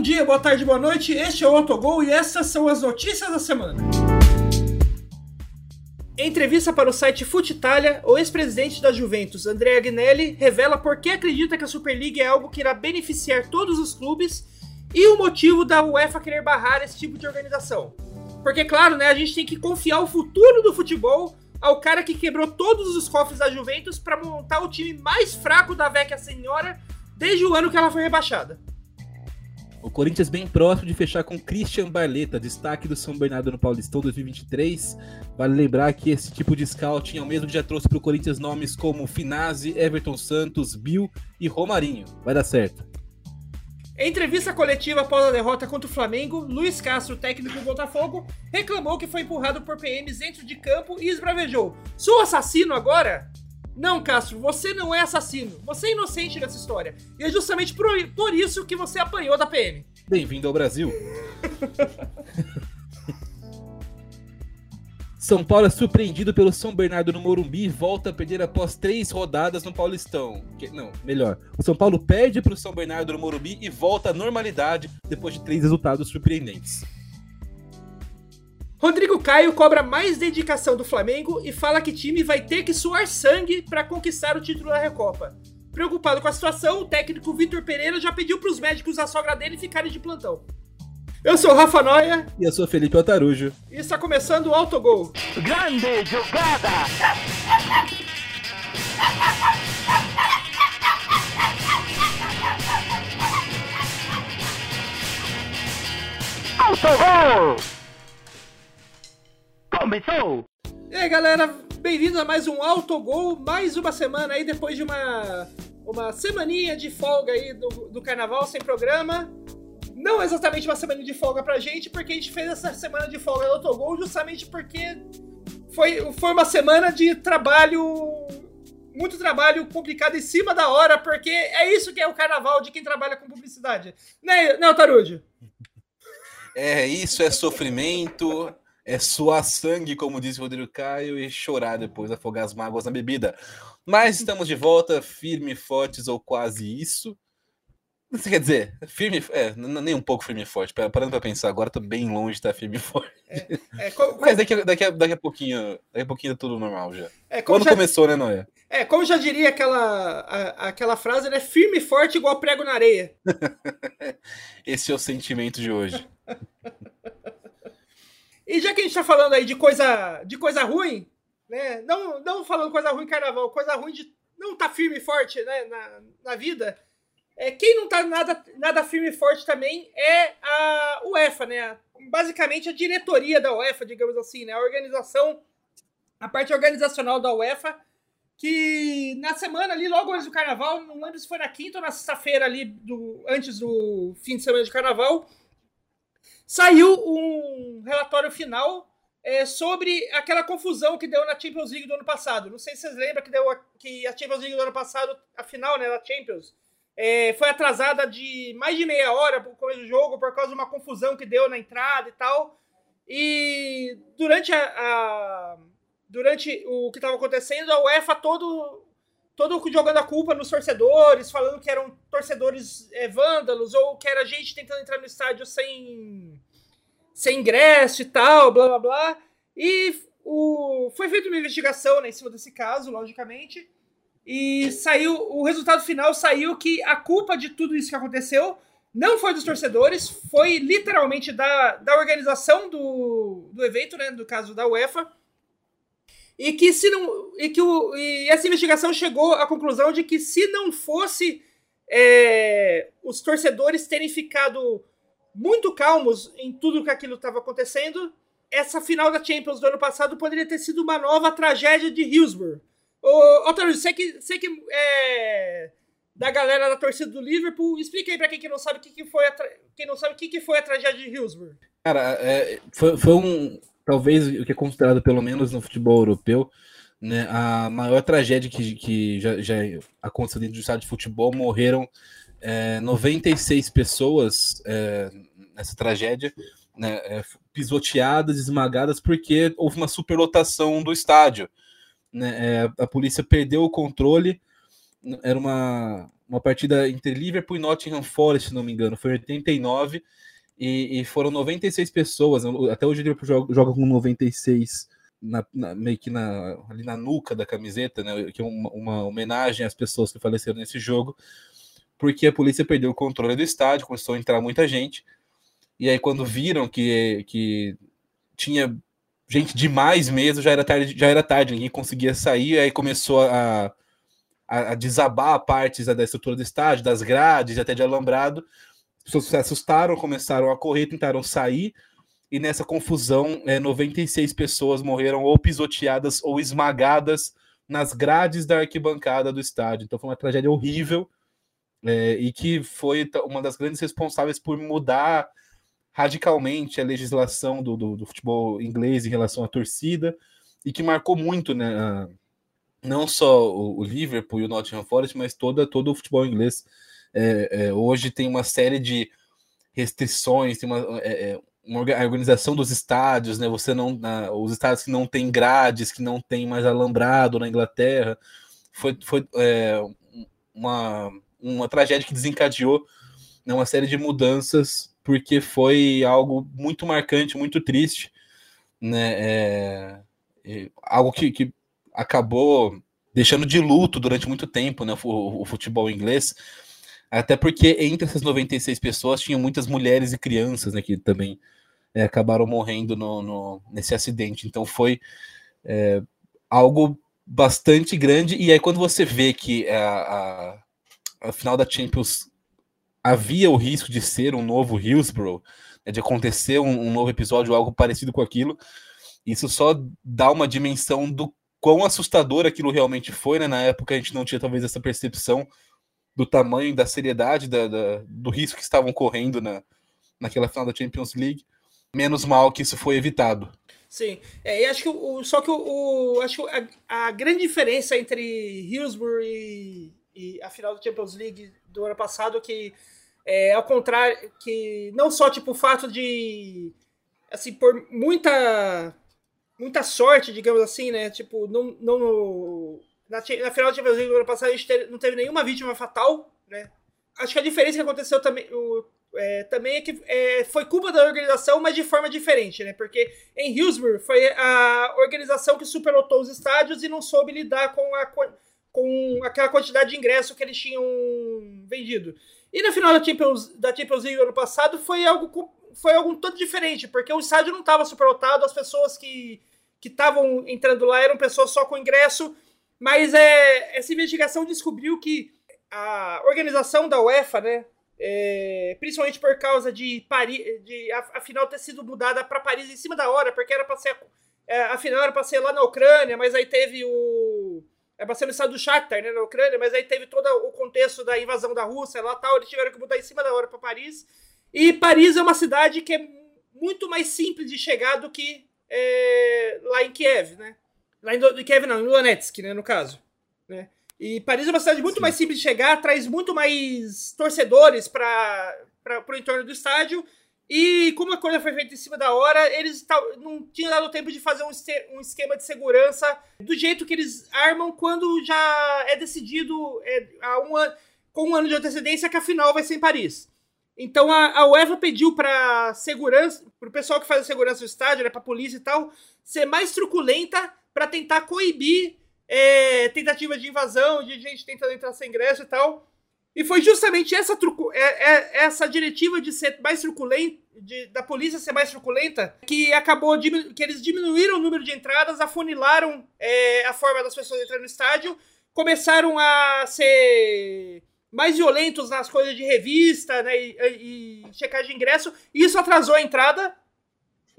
Bom dia, boa tarde, boa noite. Este é o Autogol e essas são as notícias da semana. Em entrevista para o site Fute Italia, o ex-presidente da Juventus, Andrea Agnelli, revela por que acredita que a Superliga é algo que irá beneficiar todos os clubes e o motivo da UEFA querer barrar esse tipo de organização. Porque, claro, né, a gente tem que confiar o futuro do futebol ao cara que quebrou todos os cofres da Juventus para montar o time mais fraco da Vecchia Senhora desde o ano que ela foi rebaixada. O Corinthians bem próximo de fechar com Christian Barleta, destaque do São Bernardo no Paulistão 2023. Vale lembrar que esse tipo de scouting é o mesmo que já trouxe para o Corinthians nomes como Finazzi, Everton Santos, Bill e Romarinho. Vai dar certo. Em entrevista coletiva após a derrota contra o Flamengo, Luiz Castro, técnico do Botafogo, reclamou que foi empurrado por PMs dentro de campo e esbravejou: Sou assassino agora? Não, Castro, você não é assassino. Você é inocente nessa história. E é justamente por, por isso que você apanhou da PM. Bem-vindo ao Brasil. São Paulo é surpreendido pelo São Bernardo no Morumbi e volta a perder após três rodadas no Paulistão. Não, melhor. O São Paulo perde para o São Bernardo no Morumbi e volta à normalidade depois de três resultados surpreendentes. Rodrigo Caio cobra mais dedicação do Flamengo e fala que time vai ter que suar sangue para conquistar o título da Recopa. Preocupado com a situação, o técnico Vitor Pereira já pediu para os médicos da sogra dele ficarem de plantão. Eu sou o Rafa Noia. E eu sou Felipe Otarujo. E está começando o Autogol. Grande jogada! Autogol! Começou! E aí, galera, bem-vindos a mais um Autogol, mais uma semana aí depois de uma uma semaninha de folga aí do, do carnaval sem programa. Não exatamente uma semana de folga pra gente, porque a gente fez essa semana de folga do Autogol justamente porque foi, foi uma semana de trabalho. Muito trabalho complicado em cima da hora, porque é isso que é o carnaval de quem trabalha com publicidade. Né, né Tarude? É, isso é sofrimento, é suar sangue, como disse o Rodrigo Caio, e chorar depois, afogar as mágoas na bebida. Mas estamos de volta, firme e fortes, ou quase isso. Quer dizer, firme, é, nem um pouco firme e forte. Parando para pensar, agora tô bem longe de estar firme e forte. É, é, Mas daqui, daqui, a, daqui a pouquinho, daqui a pouquinho é tudo normal já. É, Quando já, começou, né, Noé? É, como já diria aquela, a, aquela frase, né? Firme e forte igual prego na areia. Esse é o sentimento de hoje. e já que a gente tá falando aí de coisa, de coisa ruim, né? Não, não falando coisa ruim carnaval, coisa ruim de não tá firme e forte né, na, na vida é, quem não está nada, nada firme e forte também é a UEFA, né? Basicamente a diretoria da UEFA, digamos assim, né? A organização, a parte organizacional da UEFA, que na semana ali, logo antes do carnaval, não lembro se foi na quinta ou na sexta-feira ali, do, antes do fim de semana de carnaval, saiu um relatório final é, sobre aquela confusão que deu na Champions League do ano passado. Não sei se vocês lembram que deu a, que a Champions League do ano passado, a final né, da Champions, é, foi atrasada de mais de meia hora para o começo do jogo por causa de uma confusão que deu na entrada e tal. E durante a, a durante o que estava acontecendo, a UEFA todo todo jogando a culpa nos torcedores, falando que eram torcedores é, vândalos ou que era gente tentando entrar no estádio sem sem ingresso e tal, blá blá blá. E o, foi feita uma investigação né, em cima desse caso, logicamente. E saiu, o resultado final saiu que a culpa de tudo isso que aconteceu não foi dos torcedores, foi literalmente da, da organização do, do evento, né, no caso da UEFA. E que se não e que o, e essa investigação chegou à conclusão de que se não fosse é, os torcedores terem ficado muito calmos em tudo que aquilo estava acontecendo, essa final da Champions do ano passado poderia ter sido uma nova tragédia de Hillsborough. Ô, Otávio, você que, você que é da galera da torcida do Liverpool, explica aí pra quem que não sabe o que, que foi a quem não sabe o que, que foi a tragédia de Hillsborough. Cara, é, foi, foi um talvez o que é considerado pelo menos no futebol europeu, né, a maior tragédia que, que já, já aconteceu dentro do estado de futebol, morreram é, 96 pessoas é, nessa tragédia, né, é, pisoteadas, esmagadas, porque houve uma superlotação do estádio né, é, a polícia perdeu o controle era uma, uma partida entre Liverpool e Nottingham Forest, se não me engano, foi em 89, e, e foram 96 pessoas, até hoje Liverpool joga, joga com 96 na, na, meio que na, ali na nuca da camiseta, né, que é uma, uma homenagem às pessoas que faleceram nesse jogo, porque a polícia perdeu o controle do estádio, começou a entrar muita gente, e aí quando viram que, que tinha gente demais mesmo, já era tarde, já era tarde, ninguém conseguia sair, aí começou a, a, a desabar partes da estrutura do estádio, das grades, até de alambrado. As pessoas se assustaram, começaram a correr, tentaram sair, e nessa confusão, é, 96 pessoas morreram ou pisoteadas ou esmagadas nas grades da arquibancada do estádio. Então foi uma tragédia horrível é, e que foi uma das grandes responsáveis por mudar radicalmente a legislação do, do, do, futebol inglês em relação à torcida e que marcou muito, né? Não só o, o Liverpool e o Nottingham Forest, mas toda, todo o futebol inglês. É, é, hoje tem uma série de restrições, tem uma, é, é uma organização dos estádios, né? Você não, na, os estádios que não tem grades, que não tem mais alambrado na Inglaterra, foi, foi é, uma, uma tragédia que desencadeou né, uma série de mudanças porque foi algo muito marcante, muito triste, né? É, algo que, que, acabou deixando de luto durante muito tempo, né? O, futebol inglês, até porque entre essas 96 pessoas tinham muitas mulheres e crianças, né? Que também é, acabaram morrendo no, no, nesse acidente. Então foi é, algo bastante grande. E aí quando você vê que a, a, a final da Champions havia o risco de ser um novo Hillsborough, né, de acontecer um, um, novo episódio, algo parecido com aquilo. Isso só dá uma dimensão do quão assustador aquilo realmente foi, né? Na época a gente não tinha talvez essa percepção do tamanho, da seriedade, da, da, do risco que estavam correndo na, naquela final da Champions League. Menos mal que isso foi evitado. Sim, é, e acho que o, só que o, o acho que a, a, grande diferença entre Hillsborough e, e a final da Champions League do ano passado que é ao contrário que não só tipo o fato de assim por muita muita sorte digamos assim né tipo não não na, na final da Champions League do ano passado a gente não teve nenhuma vítima fatal né acho que a diferença que aconteceu também o, é, também é que é, foi culpa da organização, mas de forma diferente, né? Porque em Hillsborough foi a organização que superlotou os estádios e não soube lidar com a, com aquela quantidade de ingresso que eles tinham vendido. E na final da Champions, da Champions League ano passado foi algo, foi algo todo diferente, porque o estádio não estava superlotado, as pessoas que estavam entrando lá eram pessoas só com ingresso, mas é, essa investigação descobriu que a organização da UEFA, né, é, principalmente por causa de Paris, de a, a final ter sido mudada para Paris em cima da hora, porque era para ser é, a final era para ser lá na Ucrânia, mas aí teve o é pra ser no estado do Shakhtar, né, na Ucrânia, mas aí teve todo o contexto da invasão da Rússia lá tal, eles tiveram que mudar em cima da hora para Paris. E Paris é uma cidade que é muito mais simples de chegar do que é, lá em Kiev, né? Lá em Kiev não, em Donetsk, né, no caso. Né? E Paris é uma cidade muito Sim. mais simples de chegar, traz muito mais torcedores para o entorno do estádio e como a coisa foi feita em cima da hora, eles não tinham dado tempo de fazer um esquema de segurança do jeito que eles armam quando já é decidido é, há um ano, com um ano de antecedência que a final vai ser em Paris. Então a, a UEFA pediu para segurança, para o pessoal que faz a segurança do estádio, né, para a polícia e tal, ser mais truculenta para tentar coibir é, tentativas de invasão, de gente tentando entrar sem ingresso e tal. E foi justamente essa, trucu é, é, essa diretiva de ser mais truculenta, da polícia ser mais truculenta, que acabou que eles diminuíram o número de entradas, afunilaram é, a forma das pessoas entrando no estádio, começaram a ser mais violentos nas coisas de revista né, e, e checagem de ingresso, e isso atrasou a entrada.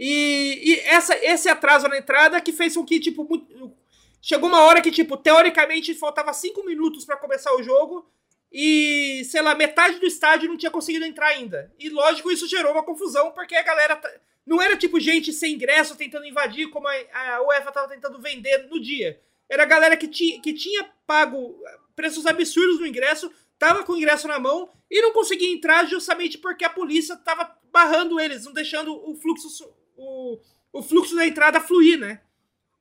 E, e, essa, esse atraso na entrada que fez com que, tipo, muito, chegou uma hora que, tipo, teoricamente faltava cinco minutos para começar o jogo e, sei lá, metade do estádio não tinha conseguido entrar ainda. E lógico, isso gerou uma confusão, porque a galera. Não era tipo gente sem ingresso tentando invadir, como a, a UEFA tava tentando vender no dia. Era a galera que, ti, que tinha pago preços absurdos no ingresso, tava com o ingresso na mão e não conseguia entrar justamente porque a polícia tava barrando eles, não deixando o fluxo, o, o fluxo da entrada fluir, né?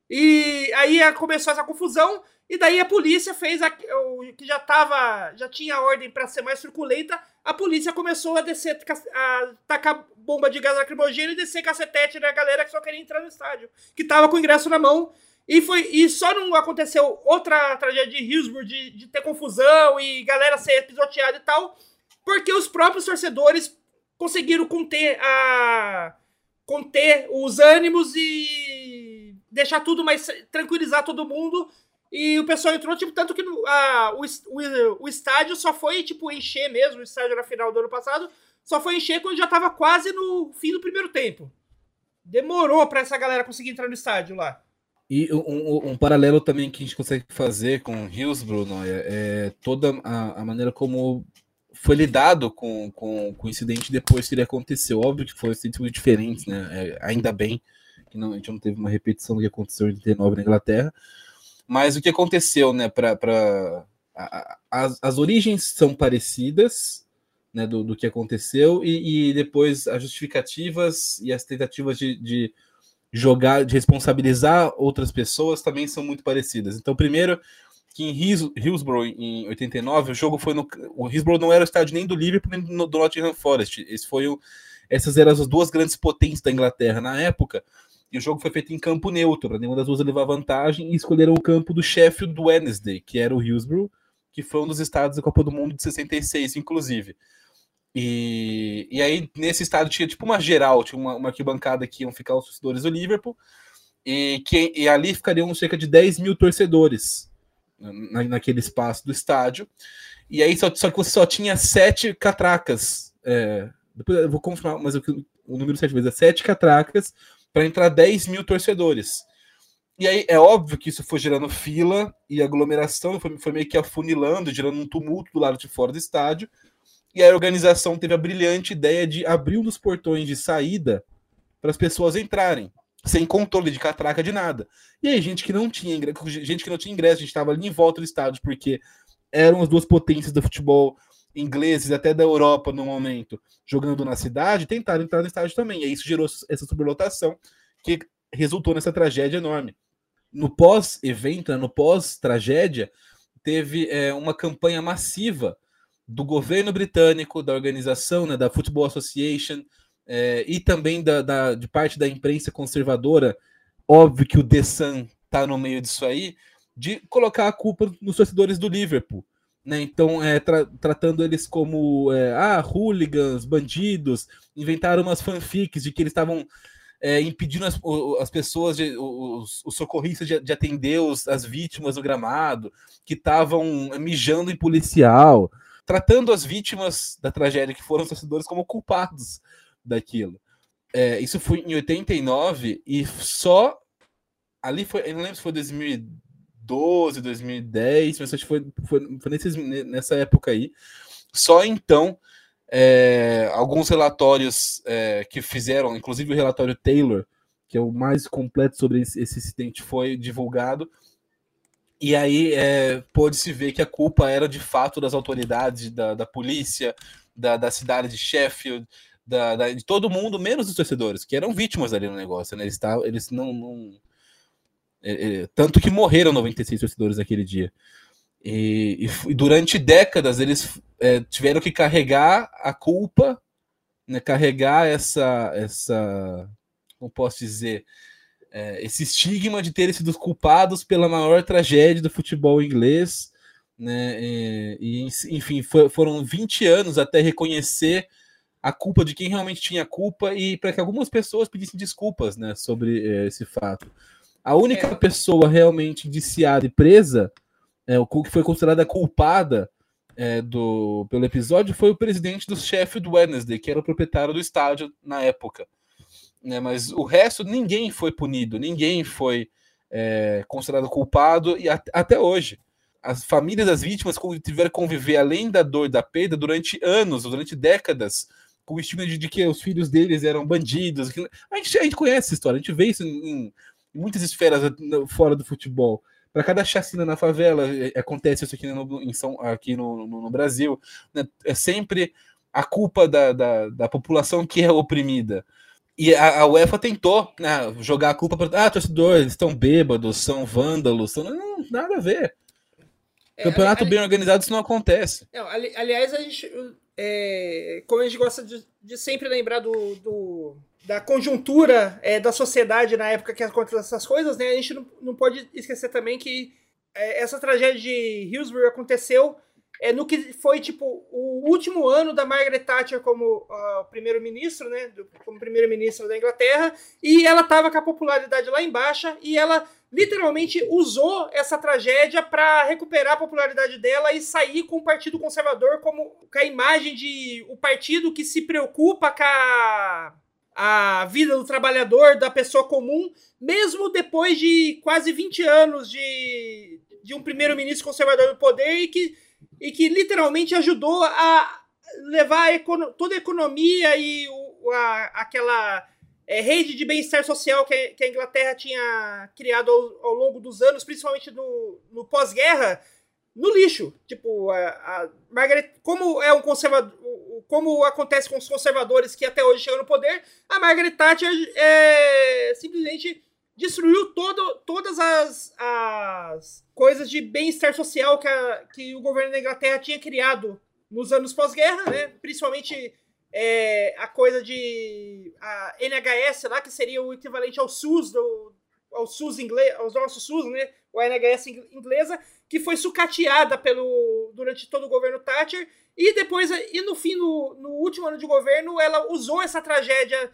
E aí começou essa confusão E daí a polícia fez a, o que já tava, já tinha ordem para ser mais truculenta. A polícia começou a descer, a tacar bomba de gás lacrimogêneo e descer cacetete na galera que só queria entrar no estádio, que tava com o ingresso na mão. E, foi, e só não aconteceu outra tragédia de Hillsborough de, de ter confusão e galera ser pisoteada e tal, porque os próprios torcedores conseguiram conter a conter os ânimos e deixar tudo mais tranquilizar todo mundo. E o pessoal entrou tipo tanto que a, o, o, o estádio só foi tipo encher mesmo o estádio na final do ano passado só foi encher quando já tava quase no fim do primeiro tempo. Demorou para essa galera conseguir entrar no estádio lá. E um, um, paralelo também que a gente consegue fazer com Hillsborough Noia, é toda a, a maneira como foi lidado com, com, com, o incidente depois que ele aconteceu. Óbvio que foi muito diferente, né? É, ainda bem que não, a gente não teve uma repetição do que aconteceu em 89 na Inglaterra. Mas o que aconteceu, né? Para as, as origens são parecidas, né? Do, do que aconteceu e, e depois as justificativas e as tentativas de, de jogar, de responsabilizar outras pessoas também são muito parecidas. Então, primeiro, que em Hillsborough, em 89, o jogo foi no. O Hillsborough não era o estádio nem do Liverpool nem do Nottingham Forest. Esse foi o, essas eram as duas grandes potências da Inglaterra na época. E o jogo foi feito em campo neutro, nenhuma das duas levar vantagem, e escolheram o campo do Sheffield Wednesday, que era o Hillsborough, que foi um dos estados da Copa do Mundo de 66, inclusive. E, e aí, nesse estado, tinha tipo uma geral, tinha uma, uma arquibancada que iam ficar os torcedores do Liverpool, e, que, e ali ficariam cerca de 10 mil torcedores na, naquele espaço do estádio. E aí, só, só que você só tinha sete catracas. É, depois eu vou confirmar, mas o, o número sete vezes é sete catracas para entrar 10 mil torcedores. E aí é óbvio que isso foi gerando fila e aglomeração, foi, foi meio que afunilando, gerando um tumulto do lado de fora do estádio. E a organização teve a brilhante ideia de abrir um dos portões de saída para as pessoas entrarem, sem controle de catraca de nada. E aí, gente que não tinha ingresso, gente que não tinha ingresso, a gente estava ali em volta do estádio, porque eram as duas potências do futebol ingleses, até da Europa no momento, jogando na cidade, tentaram entrar no estádio também. E aí isso gerou essa superlotação que resultou nessa tragédia enorme. No pós-evento, né, no pós-tragédia, teve é, uma campanha massiva do governo britânico, da organização, né, da Football Association, é, e também da, da, de parte da imprensa conservadora, óbvio que o The Sun está no meio disso aí, de colocar a culpa nos torcedores do Liverpool. Né? Então, é, tra tratando eles como é, ah, hooligans, bandidos, inventaram umas fanfics de que eles estavam é, impedindo as, as pessoas, de, os, os socorristas de, de atender os, as vítimas do gramado, que estavam mijando em policial tratando as vítimas da tragédia, que foram os torcedores, como culpados daquilo. É, isso foi em 89 e só ali foi, eu não lembro se foi 2012, 2010, mas acho que foi, foi, foi nesses, nessa época aí. Só então, é, alguns relatórios é, que fizeram, inclusive o relatório Taylor, que é o mais completo sobre esse, esse incidente, foi divulgado e aí é, pôde-se ver que a culpa era de fato das autoridades, da, da polícia, da, da cidade de Sheffield, da, da, de todo mundo, menos dos torcedores, que eram vítimas ali no negócio. Né? Eles, tavam, eles não. não é, é, tanto que morreram 96 torcedores naquele dia. E, e durante décadas eles é, tiveram que carregar a culpa, né, carregar essa, essa. Como posso dizer? é, esse estigma de terem sido culpados pela maior tragédia do futebol inglês, né? E, enfim, foi, foram 20 anos até reconhecer a culpa de quem realmente tinha culpa e para que algumas pessoas pedissem desculpas, né, sobre é, esse fato. A única é. pessoa realmente indiciada e presa, é, o que foi considerada culpada é, do, pelo episódio, foi o presidente do Sheffield Wednesday, que era o proprietário do estádio na época né? Mas o resto ninguém foi punido, ninguém foi é, considerado culpado e at até hoje as famílias das vítimas tiveram que conviver além da dor da perda durante anos, durante décadas, com o estigma de, de, que os filhos deles eram bandidos. A gente, a gente conhece essa história, a gente vê isso em, em muitas esferas fora do futebol. Para cada chacina na favela, é, acontece isso aqui no, em São, aqui no, no, no Brasil. Né? É sempre a culpa da, da, da população que é oprimida. E a, a UEFA tentou né, jogar a culpa para. Ah, torcedores, eles estão bêbados, são vândalos, são... Não, nada a ver. É, Campeonato ali- bem organizado, isso não acontece. Não, ali- aliás, a gente, é, como a gente gosta de, de sempre lembrar do, do- da conjuntura é, da sociedade na época que acontecem essas coisas, né? A gente não, não pode esquecer também que é, essa tragédia de Hillsborough aconteceu é, no que foi tipo o último ano da Margaret Thatcher como ah, primeiro-ministro, né? do- como primeiro-ministro da Inglaterra, e ela estava com a popularidade lá embaixo e ela literalmente usou essa tragédia para recuperar a popularidade dela e sair com o Partido Conservador como com a imagem de o partido que se preocupa com a, a vida do trabalhador, da pessoa comum, mesmo depois de quase 20 anos de, de um primeiro-ministro conservador no poder e que, e que literalmente ajudou a levar a toda a economia e o- a- aquela é, rede de bem-estar social que, a- que a Inglaterra tinha criado ao, ao longo dos anos, principalmente no, no pós-guerra, no lixo. Tipo, a, a Margaret, como é um conservador, como acontece com os conservadores que até hoje chegam no poder, a Margaret Thatcher é, simplesmente destruiu todo, todas as, as coisas de bem-estar social que, a- que o governo da Inglaterra tinha criado nos anos pós-guerra, né? Principalmente é, a coisa de a NHS lá, que seria o equivalente ao SUS do ao SUS inglês, aos nossos SUS, né? O NHS ing- inglesa, que foi sucateada pelo durante todo o governo Thatcher e depois e no fim no, no último ano de governo ela usou essa tragédia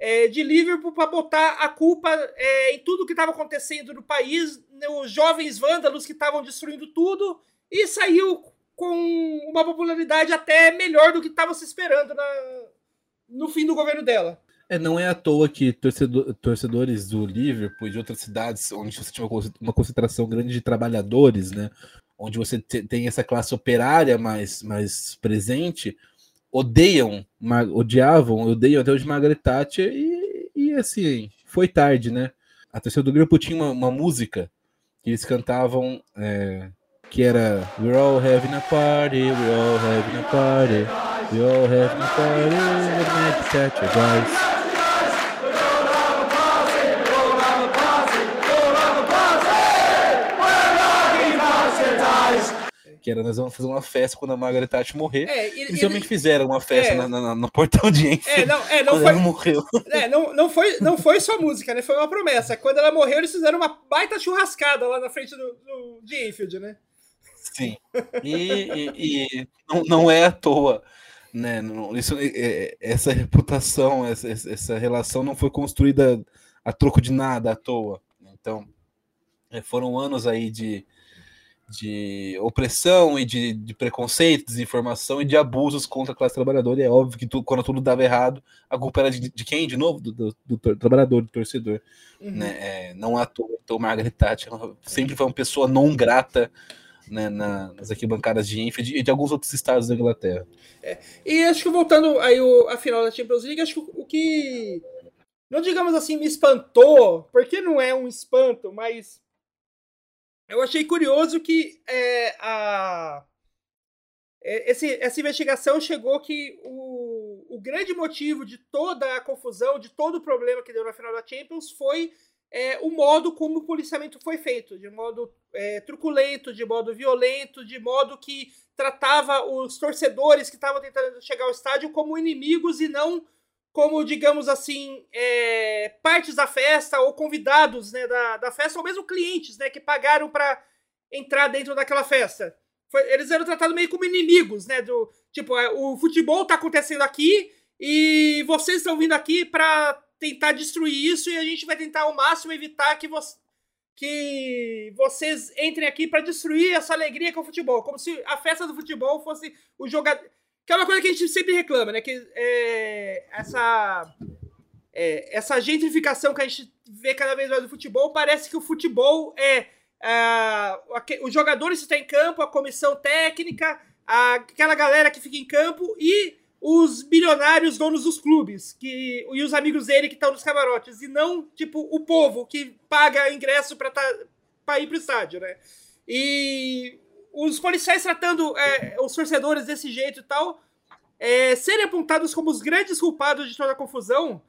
é, de Liverpool para botar a culpa é, em tudo que estava acontecendo no país, os jovens vândalos que estavam destruindo tudo e saiu com uma popularidade até melhor do que estava se esperando na- no fim do governo dela. É, não é à toa que torcedor- torcedores do Liverpool e de outras cidades onde você tinha uma con- uma concentração grande de trabalhadores, né? Onde você te- tem essa classe operária mais, mais presente, odeiam, odiavam, odeiam até hoje Margaret Thatcher e, e assim, foi tarde, né? A torcida do Liverpool tinha uma, uma música que eles cantavam é, que era We're all having a party, we're all having a party, we're all having a party, Margaret Thatcher, guys. Que era, nós vamos fazer uma festa quando a Margaret Thatcher morrer. É, e- Eles realmente fizeram uma festa É. na- na- no portão de é, Enfield não, é, não quando foi, ela morreu. É, não, não, foi, não foi só música, né? Foi uma promessa. Quando ela morreu, eles fizeram uma baita churrascada lá na frente do, do, de Enfield, né? Sim. E, e- e não, não é à toa. Né? Não- isso, é- é- essa reputação, essa, essa relação não foi construída a troco de nada à toa. Então, é, foram anos aí de, de opressão e de, de preconceito, desinformação e de abusos contra a classe trabalhadora. E é óbvio que tu- quando tudo dava errado, a culpa era de, de quem? De novo? Do, do- do tor- trabalhador, do torcedor. Uhum. né? É, não à toa. Então, Margaret Thatcher sempre foi uma pessoa não grata né, na- nas arquibancadas de Enfield e de alguns outros estados da Inglaterra. E acho que voltando aí o, a final da Champions League, acho que o, o que, não digamos assim, me espantou, porque não é um espanto, mas eu achei curioso que é, a, é, esse, essa investigação chegou que o, o grande motivo de toda a confusão, de todo o problema que deu na final da Champions foi é, o modo como o policiamento foi feito, de modo é, truculento, de modo violento, de modo que tratava os torcedores que estavam tentando chegar ao estádio como inimigos e não como, digamos assim, é, partes da festa ou convidados né, da, da festa, ou mesmo clientes né, que pagaram para entrar dentro daquela festa. Foi- eles eram tratados meio como inimigos, né? Do, tipo, é, o futebol tá acontecendo aqui e vocês estão vindo aqui para tentar destruir isso e a gente vai tentar ao máximo evitar que, vo que vocês entrem aqui para destruir essa alegria com o futebol. Como se a festa do futebol fosse o jogador. Que é uma coisa que a gente sempre reclama, né? Que é, essa, é, essa gentrificação que a gente vê cada vez mais no futebol, parece que o futebol é aque- os jogadores que estão em campo, a comissão técnica, a- aquela galera que fica em campo e os bilionários donos dos clubes que, e os amigos dele que estão nos camarotes, e não, tipo, o povo que paga ingresso para tá, ir pro estádio, né? E os policiais tratando é, os torcedores desse jeito e tal, é, serem apontados como os grandes culpados de toda a confusão,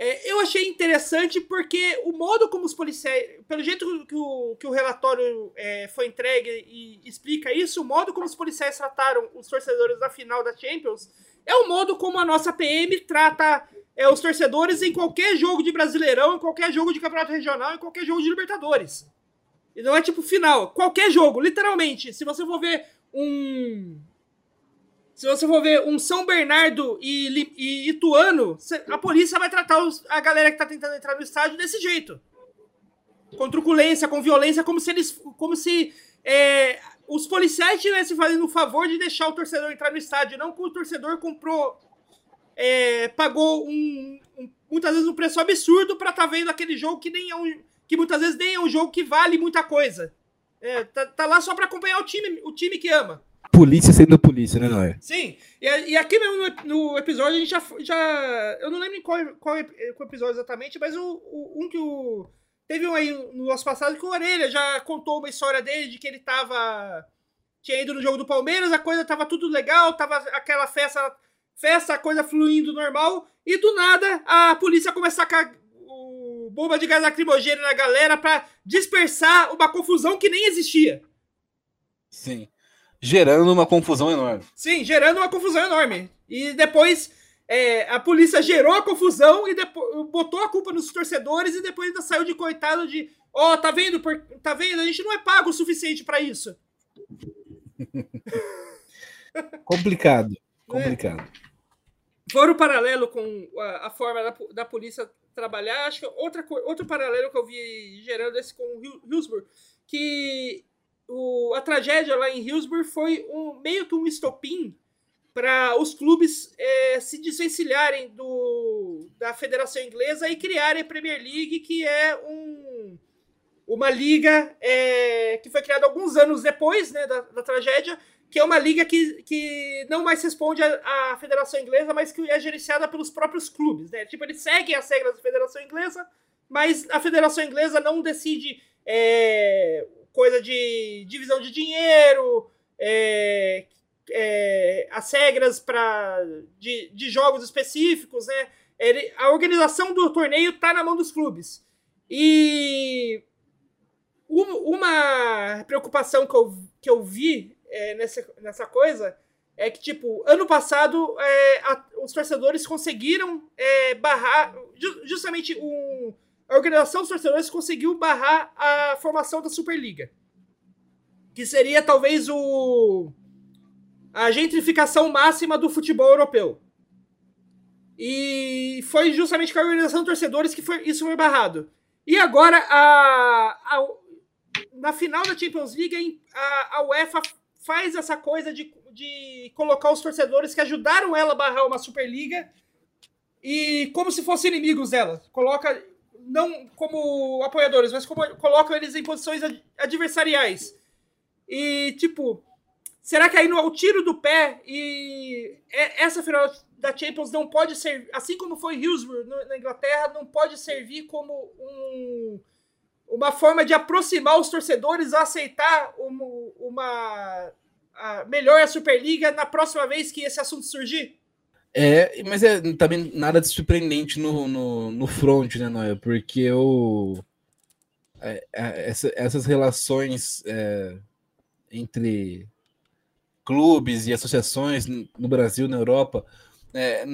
É, eu achei interessante porque o modo como os policiais. Pelo jeito que o, que o relatório é, foi entregue e explica isso, o modo como os policiais trataram os torcedores da final da Champions é o modo como a nossa PM trata é, os torcedores em qualquer jogo de Brasileirão, em qualquer jogo de Campeonato Regional, em qualquer jogo de Libertadores. Não é tipo final. Qualquer jogo, literalmente. Se você for ver um. Se você for ver um São Bernardo e, e Ituano, a polícia vai tratar os, a galera que tá tentando entrar no estádio desse jeito. Com truculência, com violência, como se eles. Como se é, os policiais estivessem fazendo o favor de deixar o torcedor entrar no estádio, não que o torcedor comprou é, pagou um, um, muitas vezes um preço absurdo para estar tá vendo aquele jogo que nem é um, que muitas vezes nem é um jogo que vale muita coisa. É, tá, tá, lá só para acompanhar o time, o time que ama. Polícia sendo polícia, né, Noé? Sim. E, e aqui mesmo no, no, episódio a gente já, já. Eu não lembro qual, qual, qual episódio exatamente, mas o, o, um que o. Teve um aí no nosso passado que o Orelha já contou uma história dele de que ele tava. Tinha ido no jogo do Palmeiras, a coisa tava tudo legal, tava aquela festa festa, a coisa fluindo normal, e do nada a polícia começa a bomba de gás lacrimogêneo na galera para dispersar uma confusão que nem existia. Sim. Gerando uma confusão enorme. Sim, gerando uma confusão enorme. E depois é, a polícia gerou a confusão e depois botou a culpa nos torcedores e depois ainda saiu de coitado de ó, oh, tá vendo? Tá vendo? A gente não é pago o suficiente para isso. complicado, complicado. É for o paralelo com a, a forma da, da, polícia trabalhar, acho que outra, outro paralelo que eu vi gerando esse com Hillsborough, que o, a tragédia lá em Hillsborough foi um, meio que um estopim para os clubes é, se desvencilharem do, da Federação Inglesa e criarem a Premier League, que é um, uma liga é, que foi criada alguns anos depois né, da, da tragédia, que é uma liga que, que não mais responde à, Federação Inglesa, mas que é gerenciada pelos próprios clubes, né? Tipo, eles seguem as regras da Federação Inglesa, mas a Federação Inglesa não decide é, coisa de divisão de dinheiro, é, é, as regras para de, de jogos específicos, né? Ele, a organização do torneio está na mão dos clubes. E uma preocupação que eu, que eu vi é, nessa, nessa coisa é que, tipo, ano passado é, a, os torcedores conseguiram é, barrar. Justamente um, a organização dos torcedores conseguiu barrar a formação da Superliga. Que seria talvez o. a gentrificação máxima do futebol europeu. E foi justamente com a organização dos torcedores que foi, isso foi barrado. E agora, a, a, na final da Champions League, a, a UEFA faz essa coisa de, de colocar os torcedores que ajudaram ela a barrar uma Superliga e como se fossem inimigos dela. Coloca, não como apoiadores, mas como colocam eles em posições adversariais. E, tipo, será que aí no tiro do pé e essa final da Champions não pode ser, assim como foi Hillsborough na Inglaterra, não pode servir como um uma forma de aproximar os torcedores a aceitar uma, uma a melhor a Superliga na próxima vez que esse assunto surgir? É, mas é também nada de surpreendente no, no, no front, né, Noia? Porque eu. É, é, essa, essas relações é, entre clubes e associações no Brasil, na Europa, é,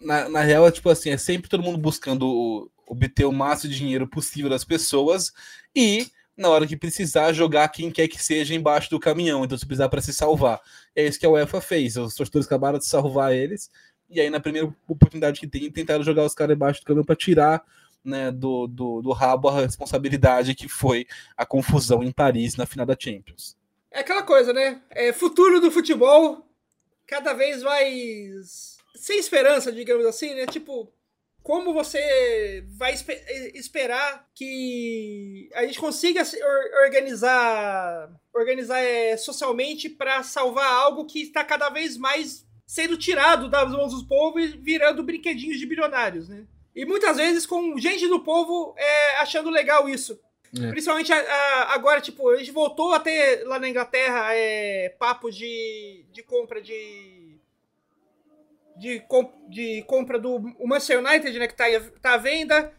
na, na real, é tipo assim, é sempre todo mundo buscando obter o máximo de dinheiro possível das pessoas e, na hora que precisar, jogar quem quer que seja embaixo do caminhão. Então, se precisar para se salvar. É isso que a UEFA fez. Os torcedores acabaram de salvar eles. E aí, na primeira oportunidade que tem, tentaram jogar os caras embaixo do caminhão para tirar né, do, do, do rabo a responsabilidade que foi a confusão em Paris na final da Champions. É aquela coisa, né? É, futuro do futebol cada vez mais sem esperança, digamos assim, né? Tipo, como você vai esperar que a gente consiga organizar organizar é, socialmente para salvar algo que está cada vez mais sendo tirado das mãos do povo e virando brinquedinhos de bilionários, né? E muitas vezes com gente do povo é, achando legal isso. É. Principalmente a, a, agora, tipo, a gente voltou a ter lá na Inglaterra é, papo de, de compra de de, com, de compra do Manchester United, né, que tá, tá à venda.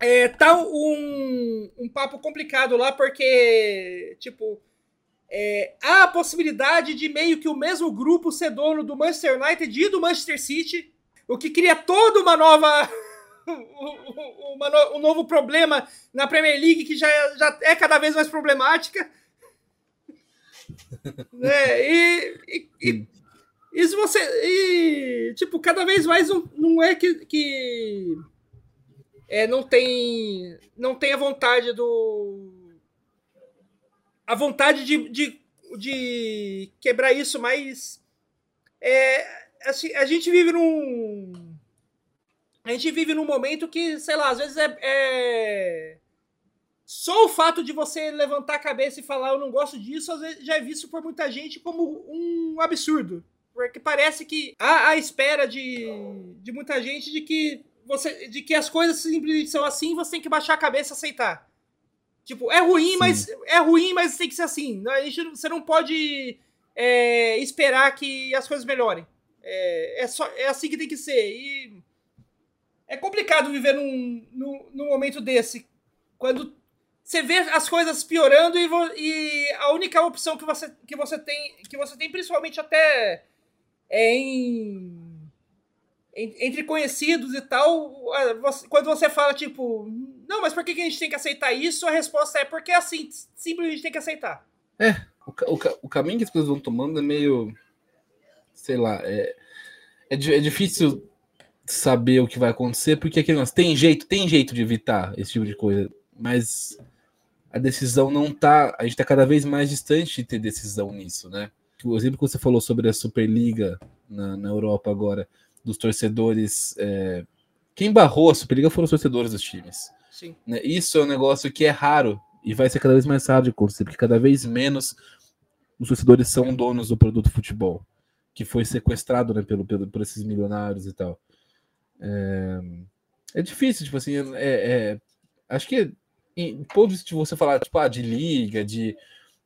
É, tá um, um papo complicado lá, porque, tipo, é, há a possibilidade de meio que o mesmo grupo ser dono do Manchester United e do Manchester City, o que cria toda uma nova. uma, um novo problema na Premier League que já, já é cada vez mais problemática. né? E, e, e, e, se você. E, tipo, cada vez mais não, não é que. que é, não tem. Não tem a vontade do. A vontade de, de, de quebrar isso, mas. É, assim, a gente vive num. A gente vive num momento que, sei lá, às vezes é, é só o fato de você levantar a cabeça e falar eu não gosto disso, às vezes já é visto por muita gente como um absurdo. Porque parece que há a espera de, de muita gente de que você de que as coisas simplesmente são assim, você tem que baixar a cabeça e aceitar. Tipo, é ruim, Sim. mas é ruim, mas tem que ser assim. A gente, você não pode é, esperar que as coisas melhorem. É, é, só, é assim que tem que ser. E é complicado viver num, num, num momento desse. Quando você vê as coisas piorando e, e, a única opção que você, que você tem, que você tem principalmente até em, entre conhecidos e tal, você, quando você fala tipo, não, mas por que, a gente tem que aceitar isso? A resposta é porque é assim, simplesmente tem que aceitar. É, o, o, o caminho que as coisas vão tomando é meio, sei lá, é, é, é difícil saber o que vai acontecer, porque tem jeito, tem jeito de evitar esse tipo de coisa, mas a decisão não tá. A gente está cada vez mais distante de ter decisão nisso, né? O exemplo que você falou sobre a Superliga na, na Europa agora, dos torcedores. É... Quem barrou a Superliga foram os torcedores dos times. Sim. Né? Isso é um negócio que é raro e vai ser cada vez mais raro de acontecer, porque cada vez menos os torcedores são donos do produto futebol, que foi sequestrado né, pelo, pelo, por esses milionários e tal. É, é difícil, tipo assim, é, é, acho que em ponto de você falar tipo, ah, de liga, de,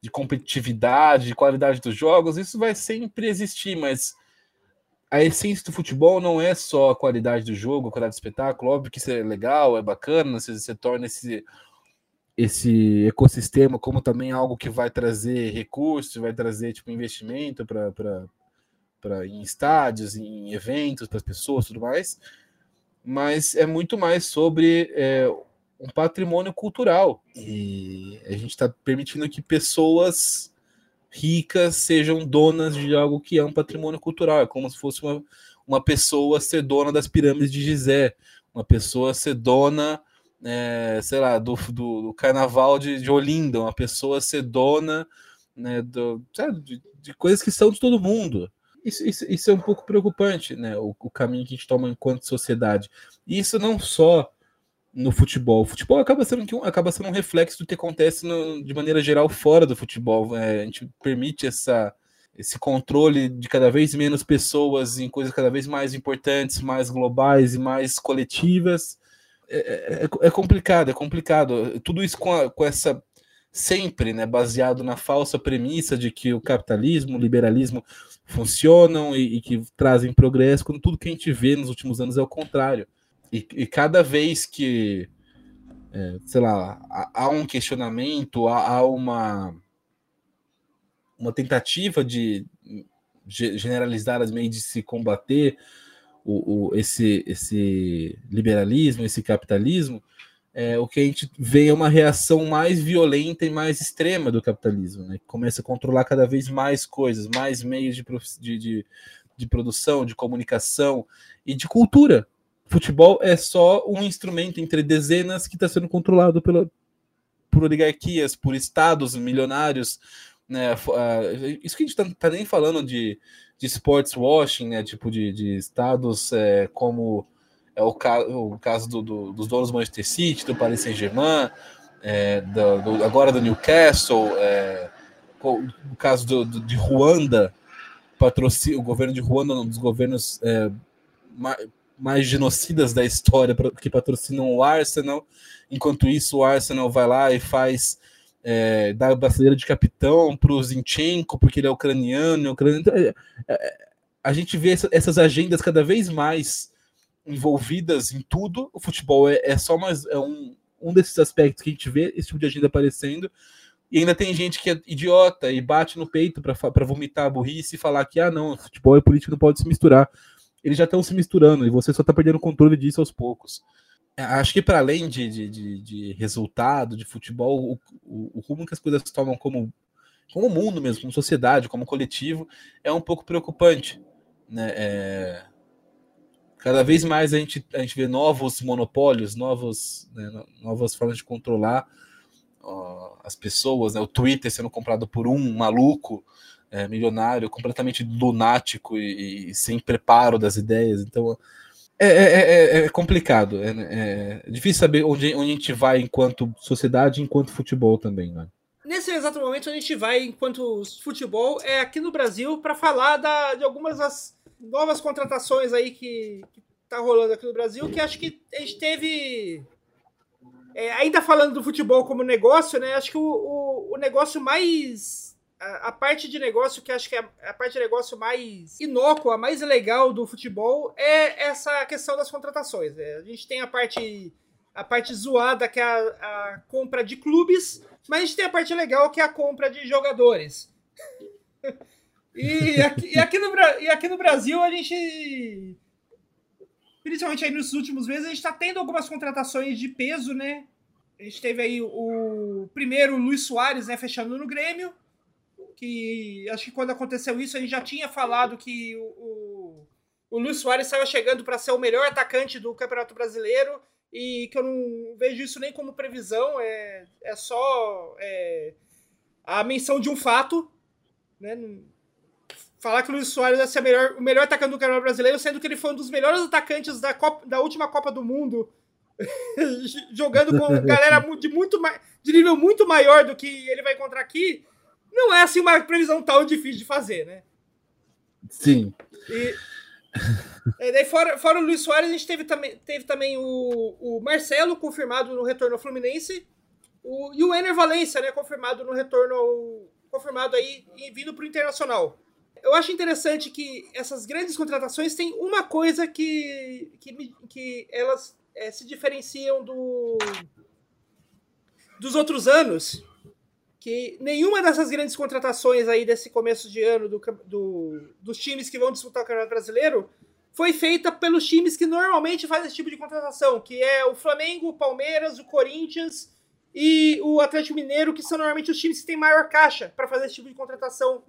de competitividade, de qualidade dos jogos, isso vai sempre existir, mas a essência do futebol não é só a qualidade do jogo, a qualidade do espetáculo, óbvio que isso é legal, é bacana, você, você torna esse, esse ecossistema como também algo que vai trazer recursos, vai trazer tipo investimento para em estádios, em eventos para as pessoas, tudo mais. Mas é muito mais sobre é, um patrimônio cultural. E a gente está permitindo que pessoas ricas sejam donas de algo que é um patrimônio cultural. É como se fosse uma, uma pessoa ser dona das pirâmides de Gizé, uma pessoa ser dona, é, sei lá, do, do, do, carnaval de, de, Olinda, uma pessoa ser dona né, do, de, de, coisas que são de todo mundo. Isso, isso, isso é um pouco preocupante, né? O, o caminho que a gente toma enquanto sociedade. Isso não só no futebol. O futebol acaba sendo, acaba sendo um reflexo do que acontece no, de maneira geral fora do futebol. É, a gente permite essa, esse controle de cada vez menos pessoas em coisas cada vez mais importantes, mais globais e mais coletivas. É, é, é complicado, é complicado. Tudo isso com, a, com essa sempre, né, baseado na falsa premissa de que o capitalismo, o liberalismo funcionam e, e que trazem progresso, quando tudo que a gente vê nos últimos anos é o contrário. E, e cada vez que, é, sei lá, há, há um questionamento, há, há, uma, uma tentativa de generalizar as meios de se combater o, o, esse, esse liberalismo, esse capitalismo, é, o que a gente vê é uma reação mais violenta e mais extrema do capitalismo, né? Que começa a controlar cada vez mais coisas, mais meios de, de, de, de produção, de comunicação e de cultura futebol é só um instrumento entre dezenas que está sendo controlado pela, por oligarquias, por estados milionários. Né? Isso que a gente está tá nem falando de, de sports washing, né? tipo de, de estados é, como é o, ca o caso do, do, dos donos do Manchester City, do Paris Saint-Germain, é, do, agora do Newcastle, é, o caso do, de Ruanda, patrocínio, o governo de Ruanda, um dos governos é, mais genocidas da história que patrocinam o Arsenal. Enquanto isso, o Arsenal vai lá e faz é, dá a brasileira de capitão para o Zinchenko, porque ele é ucraniano. É ucraniano. Então, é, é, a gente vê essa, essas agendas cada vez mais envolvidas em tudo. O futebol é, é só mais é um, um desses aspectos que a gente vê esse tipo de agenda aparecendo. E ainda tem gente que é idiota e bate no peito para vomitar a burrice e falar que, ah, não, futebol e política não pode se misturar. Eles já estão se misturando e você só está perdendo o controle disso aos poucos. É, acho que para além de, de, de, de, resultado, de futebol, o, o, o, rumo que as coisas tomam como, como mundo mesmo, como sociedade, como coletivo, é um pouco preocupante. Né? É... Cada vez mais a gente, a gente vê novos monopólios, novos, né, novas formas de controlar as pessoas, né? o Twitter sendo comprado por um maluco é, milionário, completamente lunático e, e, sem preparo das ideias. Então é, é, é, é complicado, é, difícil saber onde, onde a gente vai enquanto sociedade, enquanto futebol também. Né? Nesse exato momento a gente vai, enquanto futebol, é aqui no Brasil para falar da, de algumas das novas contratações aí que, que tá rolando aqui no Brasil, que acho que a gente teve é, ainda falando do futebol como negócio, né? Acho que o, o, o negócio mais. A, parte de negócio que acho que é a, a, parte de negócio mais inócua, mais legal do futebol é essa questão das contratações. Né? A gente tem a parte. A parte zoada, que é a, a compra de clubes, mas a gente tem a parte legal, que é a compra de jogadores. e, aqui, e, aqui no, e aqui no Brasil a gente principalmente aí nos últimos meses, a gente está tendo algumas contratações de peso, né? A gente teve aí o primeiro Luiz Soares, né, fechando no Grêmio, que acho que quando aconteceu isso a gente já tinha falado que o, o, o Luiz Soares estava chegando para ser o melhor atacante do Campeonato Brasileiro e que eu não vejo isso nem como previsão, é, é só é, a menção de um fato, né? falar que o Luiz Soares vai ser melhor, o melhor atacante do Campeonato Brasileiro, sendo que ele foi um dos melhores atacantes da, Copa, da última Copa do Mundo, jogando com galera de, muito de nível muito maior do que ele vai encontrar aqui, não é assim uma previsão tão difícil de fazer, né? Sim. E, e daí, fora, fora o Luiz Soares, a gente teve também, teve também o, o Marcelo, confirmado no retorno ao Fluminense, o, e o Ener Valência, né, confirmado no retorno ao, confirmado aí, vindo para o Internacional eu acho interessante que essas grandes contratações têm uma coisa que, que, que elas é, se diferenciam do, dos outros anos, que nenhuma dessas grandes contratações aí desse começo de ano do, do, dos times que vão disputar o Campeonato Brasileiro foi feita pelos times que normalmente fazem esse tipo de contratação, que é o Flamengo, o Palmeiras, o Corinthians e o Atlético Mineiro, que são normalmente os times que têm maior caixa para fazer esse tipo de contratação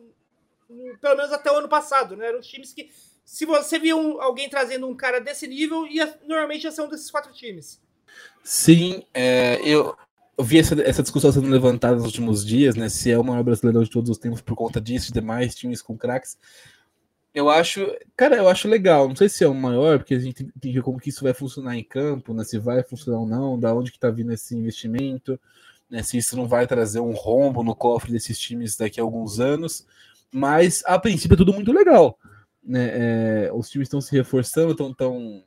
pelo menos até o ano passado, né? Eram os times que, se você via alguém trazendo um cara desse nível, ia, normalmente ia ser um desses quatro times. Sim, é, eu, eu vi essa, essa discussão sendo levantada nos últimos dias, né? Se é o maior brasileiro de todos os tempos por conta disso e demais times com craques. Eu acho, cara, eu acho legal. Não sei se é o maior, porque a gente tem que ver como que isso vai funcionar em campo, né? Se vai funcionar ou não, da onde que tá vindo esse investimento, né? Se isso não vai trazer um rombo no cofre desses times daqui a alguns anos. Mas a princípio é tudo muito legal. Né? É, os times estão se reforçando, estão tão,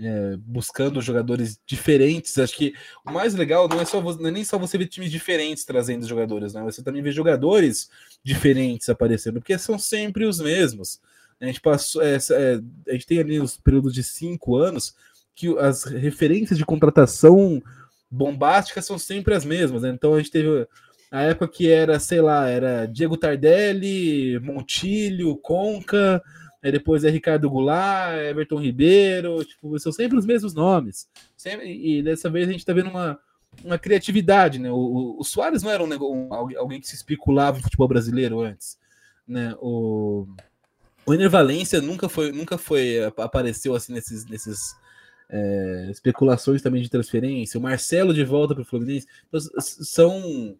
é, buscando jogadores diferentes. Acho que o mais legal não é, só, não é nem só você ver times diferentes trazendo jogadores, né? Você também vê jogadores diferentes aparecendo, porque são sempre os mesmos. A gente passou, é, é, a gente tem ali os períodos de cinco anos que as referências de contratação bombásticas são sempre as mesmas. Né? Então a gente teve a época que era, sei lá, era Diego Tardelli, Montilho, Conca, aí depois é Ricardo Goulart, Everton Ribeiro, tipo, são sempre os mesmos nomes. Sempre, e dessa vez a gente tá vendo uma, uma criatividade, né? O, o, Soares não era um, um, alguém que se especulava no futebol brasileiro antes, né? O, o Ener Valência nunca foi, nunca foi, apareceu assim nesses, nesses é, especulações também de transferência. O Marcelo de volta para o Fluminense. Então, são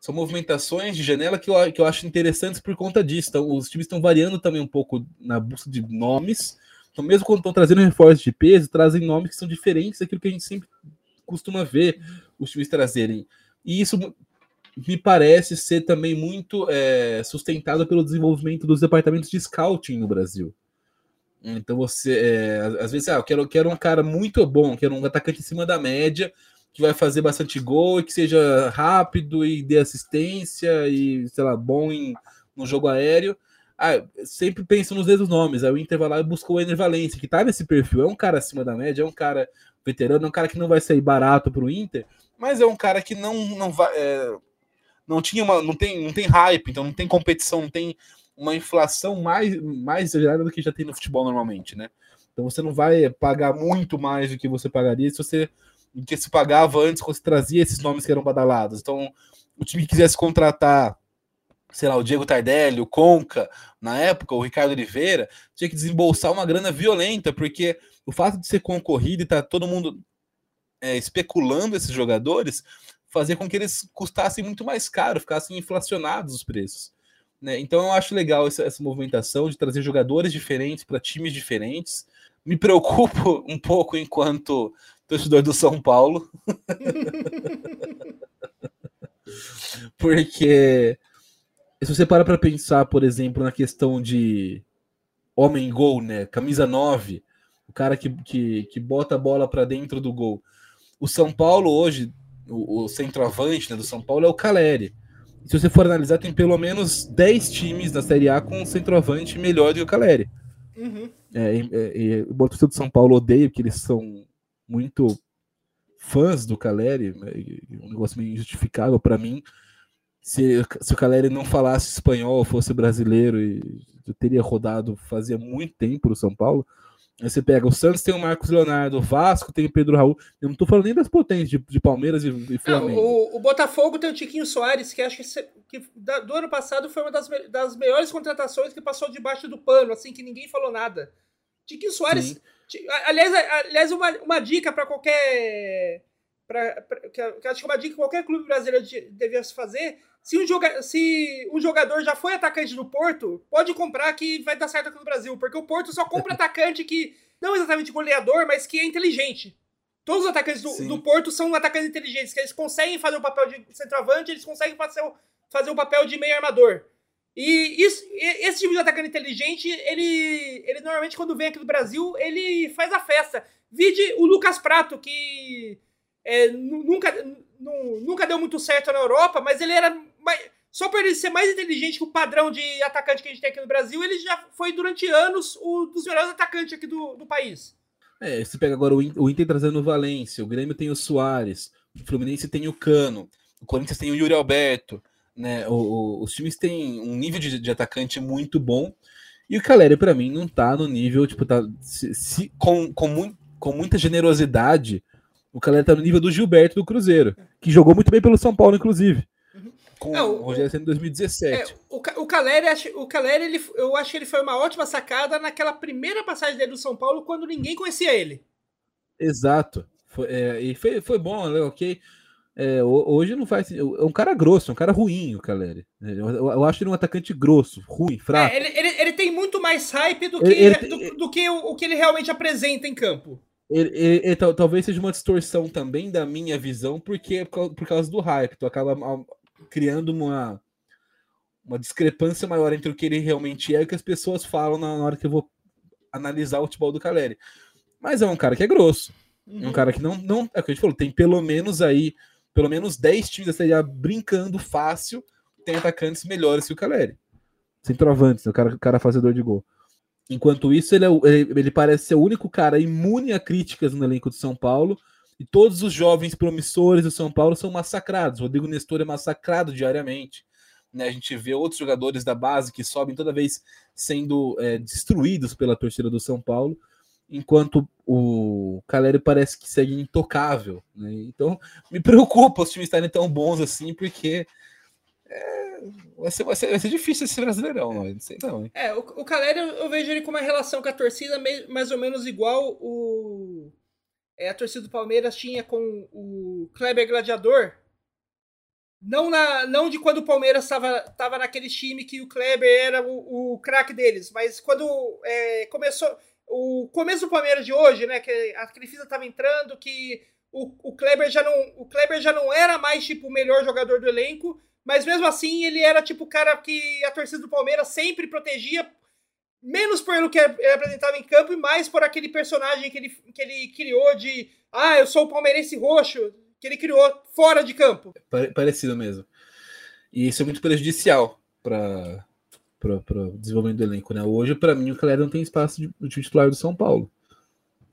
são movimentações de janela que eu, que eu acho interessantes por conta disso. Então, os times estão variando também um pouco na busca de nomes. Então, mesmo quando estão trazendo reforços de peso, trazem nomes que são diferentes daquilo que a gente sempre costuma ver os times trazerem. E isso me parece ser também muito é, sustentado pelo desenvolvimento dos departamentos de scouting no Brasil. Então você, é, às vezes, ah, eu quero, eu quero um cara muito bom, quero um atacante em cima da média, que vai fazer bastante gol e que seja rápido e dê assistência e, sei lá, bom em, no jogo aéreo. ah, sempre penso nos mesmos nomes. Aí o Inter vai lá e buscou o Ener Valencia, que tá nesse perfil. É um cara acima da média, é um cara veterano, é um cara que não vai sair barato pro Inter, mas é um cara que não, não vai. É, não tinha uma. Não tem, não tem hype, então não tem competição, não tem uma inflação mais, mais exagerada do que já tem no futebol normalmente, né? Então você não vai pagar muito mais do que você pagaria se você que se pagava antes quando você trazia esses nomes que eram badalados. Então, o time que quisesse contratar sei lá, o Diego Tardelli, o Conca, na época, o Ricardo Oliveira, tinha que desembolsar uma grana violenta, porque o fato de ser concorrido e tá todo mundo é, especulando esses jogadores fazia com que eles custassem muito mais caro, ficassem inflacionados os preços. Né? Então eu acho legal essa, essa movimentação de trazer jogadores diferentes para times diferentes. Me preocupo um pouco enquanto torcedor do São Paulo. Porque se você para para pensar, por exemplo, na questão de homem gol, né? Camisa 9, o cara que, que, que bota a bola para dentro do gol. O São Paulo hoje, o, o centroavante né, do São Paulo é o Caleri. Se você for analisar, tem pelo menos 10 times da Série A com um centroavante melhor do que o Caleri. Uhum. É, é, é, o torcedor do São Paulo odeia, porque eles são muito fãs do Caleri, né, um negócio meio injustificável para mim se, se o Caleri não falasse espanhol, fosse brasileiro, e teria rodado fazia muito tempo no São Paulo. Aí você pega o Santos tem o Marcos Leonardo, o Vasco tem o Pedro Raul. Eu não tô falando nem das potências de, de Palmeiras e, e Flamengo. Não, o, o, Botafogo tem o Tiquinho Soares, que acho que, que do ano passado foi uma das, das melhores contratações que passou debaixo do pano, assim, que ninguém falou nada. Tiquinho Soares. Aliás, aliás uma, uma dica para qualquer. Pra, pra, que acho que uma dica que qualquer clube brasileiro devia fazer se um, joga se um jogador já foi atacante do Porto, pode comprar que vai dar certo aqui no Brasil. Porque o Porto só compra atacante que, não exatamente goleador, mas que é inteligente. Todos os atacantes do, do, Porto são atacantes inteligentes, que eles conseguem fazer o papel de centroavante, eles conseguem fazer o, fazer o papel de meio armador. E isso, esse tipo de atacante inteligente, ele, ele normalmente, quando vem aqui no Brasil, ele faz a festa. Vide o Lucas Prato, que é, nunca, nunca deu muito certo na Europa, mas ele era mais, só por ele ser mais inteligente que o padrão de atacante que a gente tem aqui no Brasil, ele já foi durante anos um dos melhores atacantes aqui do, do país. É, você pega agora o, o Inter trazendo o Valência, o Grêmio tem o Soares, o Fluminense tem o Cano, o Corinthians tem o Yuri Alberto, né? O, o, os times têm um nível de, de, atacante muito bom. E o Caleri, para mim, não tá no nível, tipo, tá se, se, com, com, com muita generosidade. O Caleri tá no nível do Gilberto do Cruzeiro, que jogou muito bem pelo São Paulo, inclusive com é, o, o Rogério Senna em 2017. É, o, o Caleri, o Caleri ele, eu acho que ele foi uma ótima sacada naquela primeira passagem dele do São Paulo, quando ninguém conhecia ele. Exato. Foi, é, e foi, foi bom, né, ok. É, hoje não faz. É um cara grosso, um cara ruim, o Caleri. É, eu, eu acho ele um atacante grosso, ruim, fraco. É, ele, ele, ele, tem muito mais hype do que, ele, do, do, que o, o, que ele realmente apresenta em campo. Talvez seja uma distorção também da minha visão, porque por causa do hype. Tu acaba criando uma, uma discrepância maior entre o que ele realmente é e o que as pessoas falam na hora que eu vou analisar o futebol do Caleri. Mas é um cara que é grosso. Uhum. É um cara que não, não. É o que a gente falou, tem pelo menos aí, pelo menos 10 times da Série A brincando fácil, tem atacantes melhores que o Caleri. Centroavantes, o cara, o cara fazedor de gol. Enquanto isso, ele, é, ele, ele parece ser o único cara imune a críticas no elenco de São Paulo e todos os jovens promissores do São Paulo são massacrados. Rodrigo Nestor é massacrado diariamente. Né? A gente vê outros jogadores da base que sobem toda vez sendo é, destruídos pela torcida do São Paulo, enquanto o Caleri parece que segue intocável. Né? Então, me preocupa os times estarem tão bons assim, porque é, vai, ser, vai, ser, vai ser difícil esse brasileirão, não, não sei não. Hein? É, o, o Caleri eu vejo ele com uma relação com a torcida mais ou menos igual o é, a torcida do Palmeiras tinha com o Kleber Gladiador. Não, na, não de quando o Palmeiras estava naquele time que o Kleber era o, o craque deles, mas quando é, começou. O começo do Palmeiras de hoje, né? Que a Crefisa estava entrando, que o, o, Kleber já não, o Kleber já não era mais tipo o melhor jogador do elenco, mas mesmo assim ele era tipo o cara que a torcida do Palmeiras sempre protegia menos pelo que ele apresentava em campo e mais por aquele personagem que ele, que ele criou de ah, eu sou o palmeirense roxo, que ele criou fora de campo. Parecido mesmo. E isso é muito prejudicial para para o desenvolvimento do elenco. Né? Hoje, para mim, o Calera não tem espaço de, no time titular do São Paulo.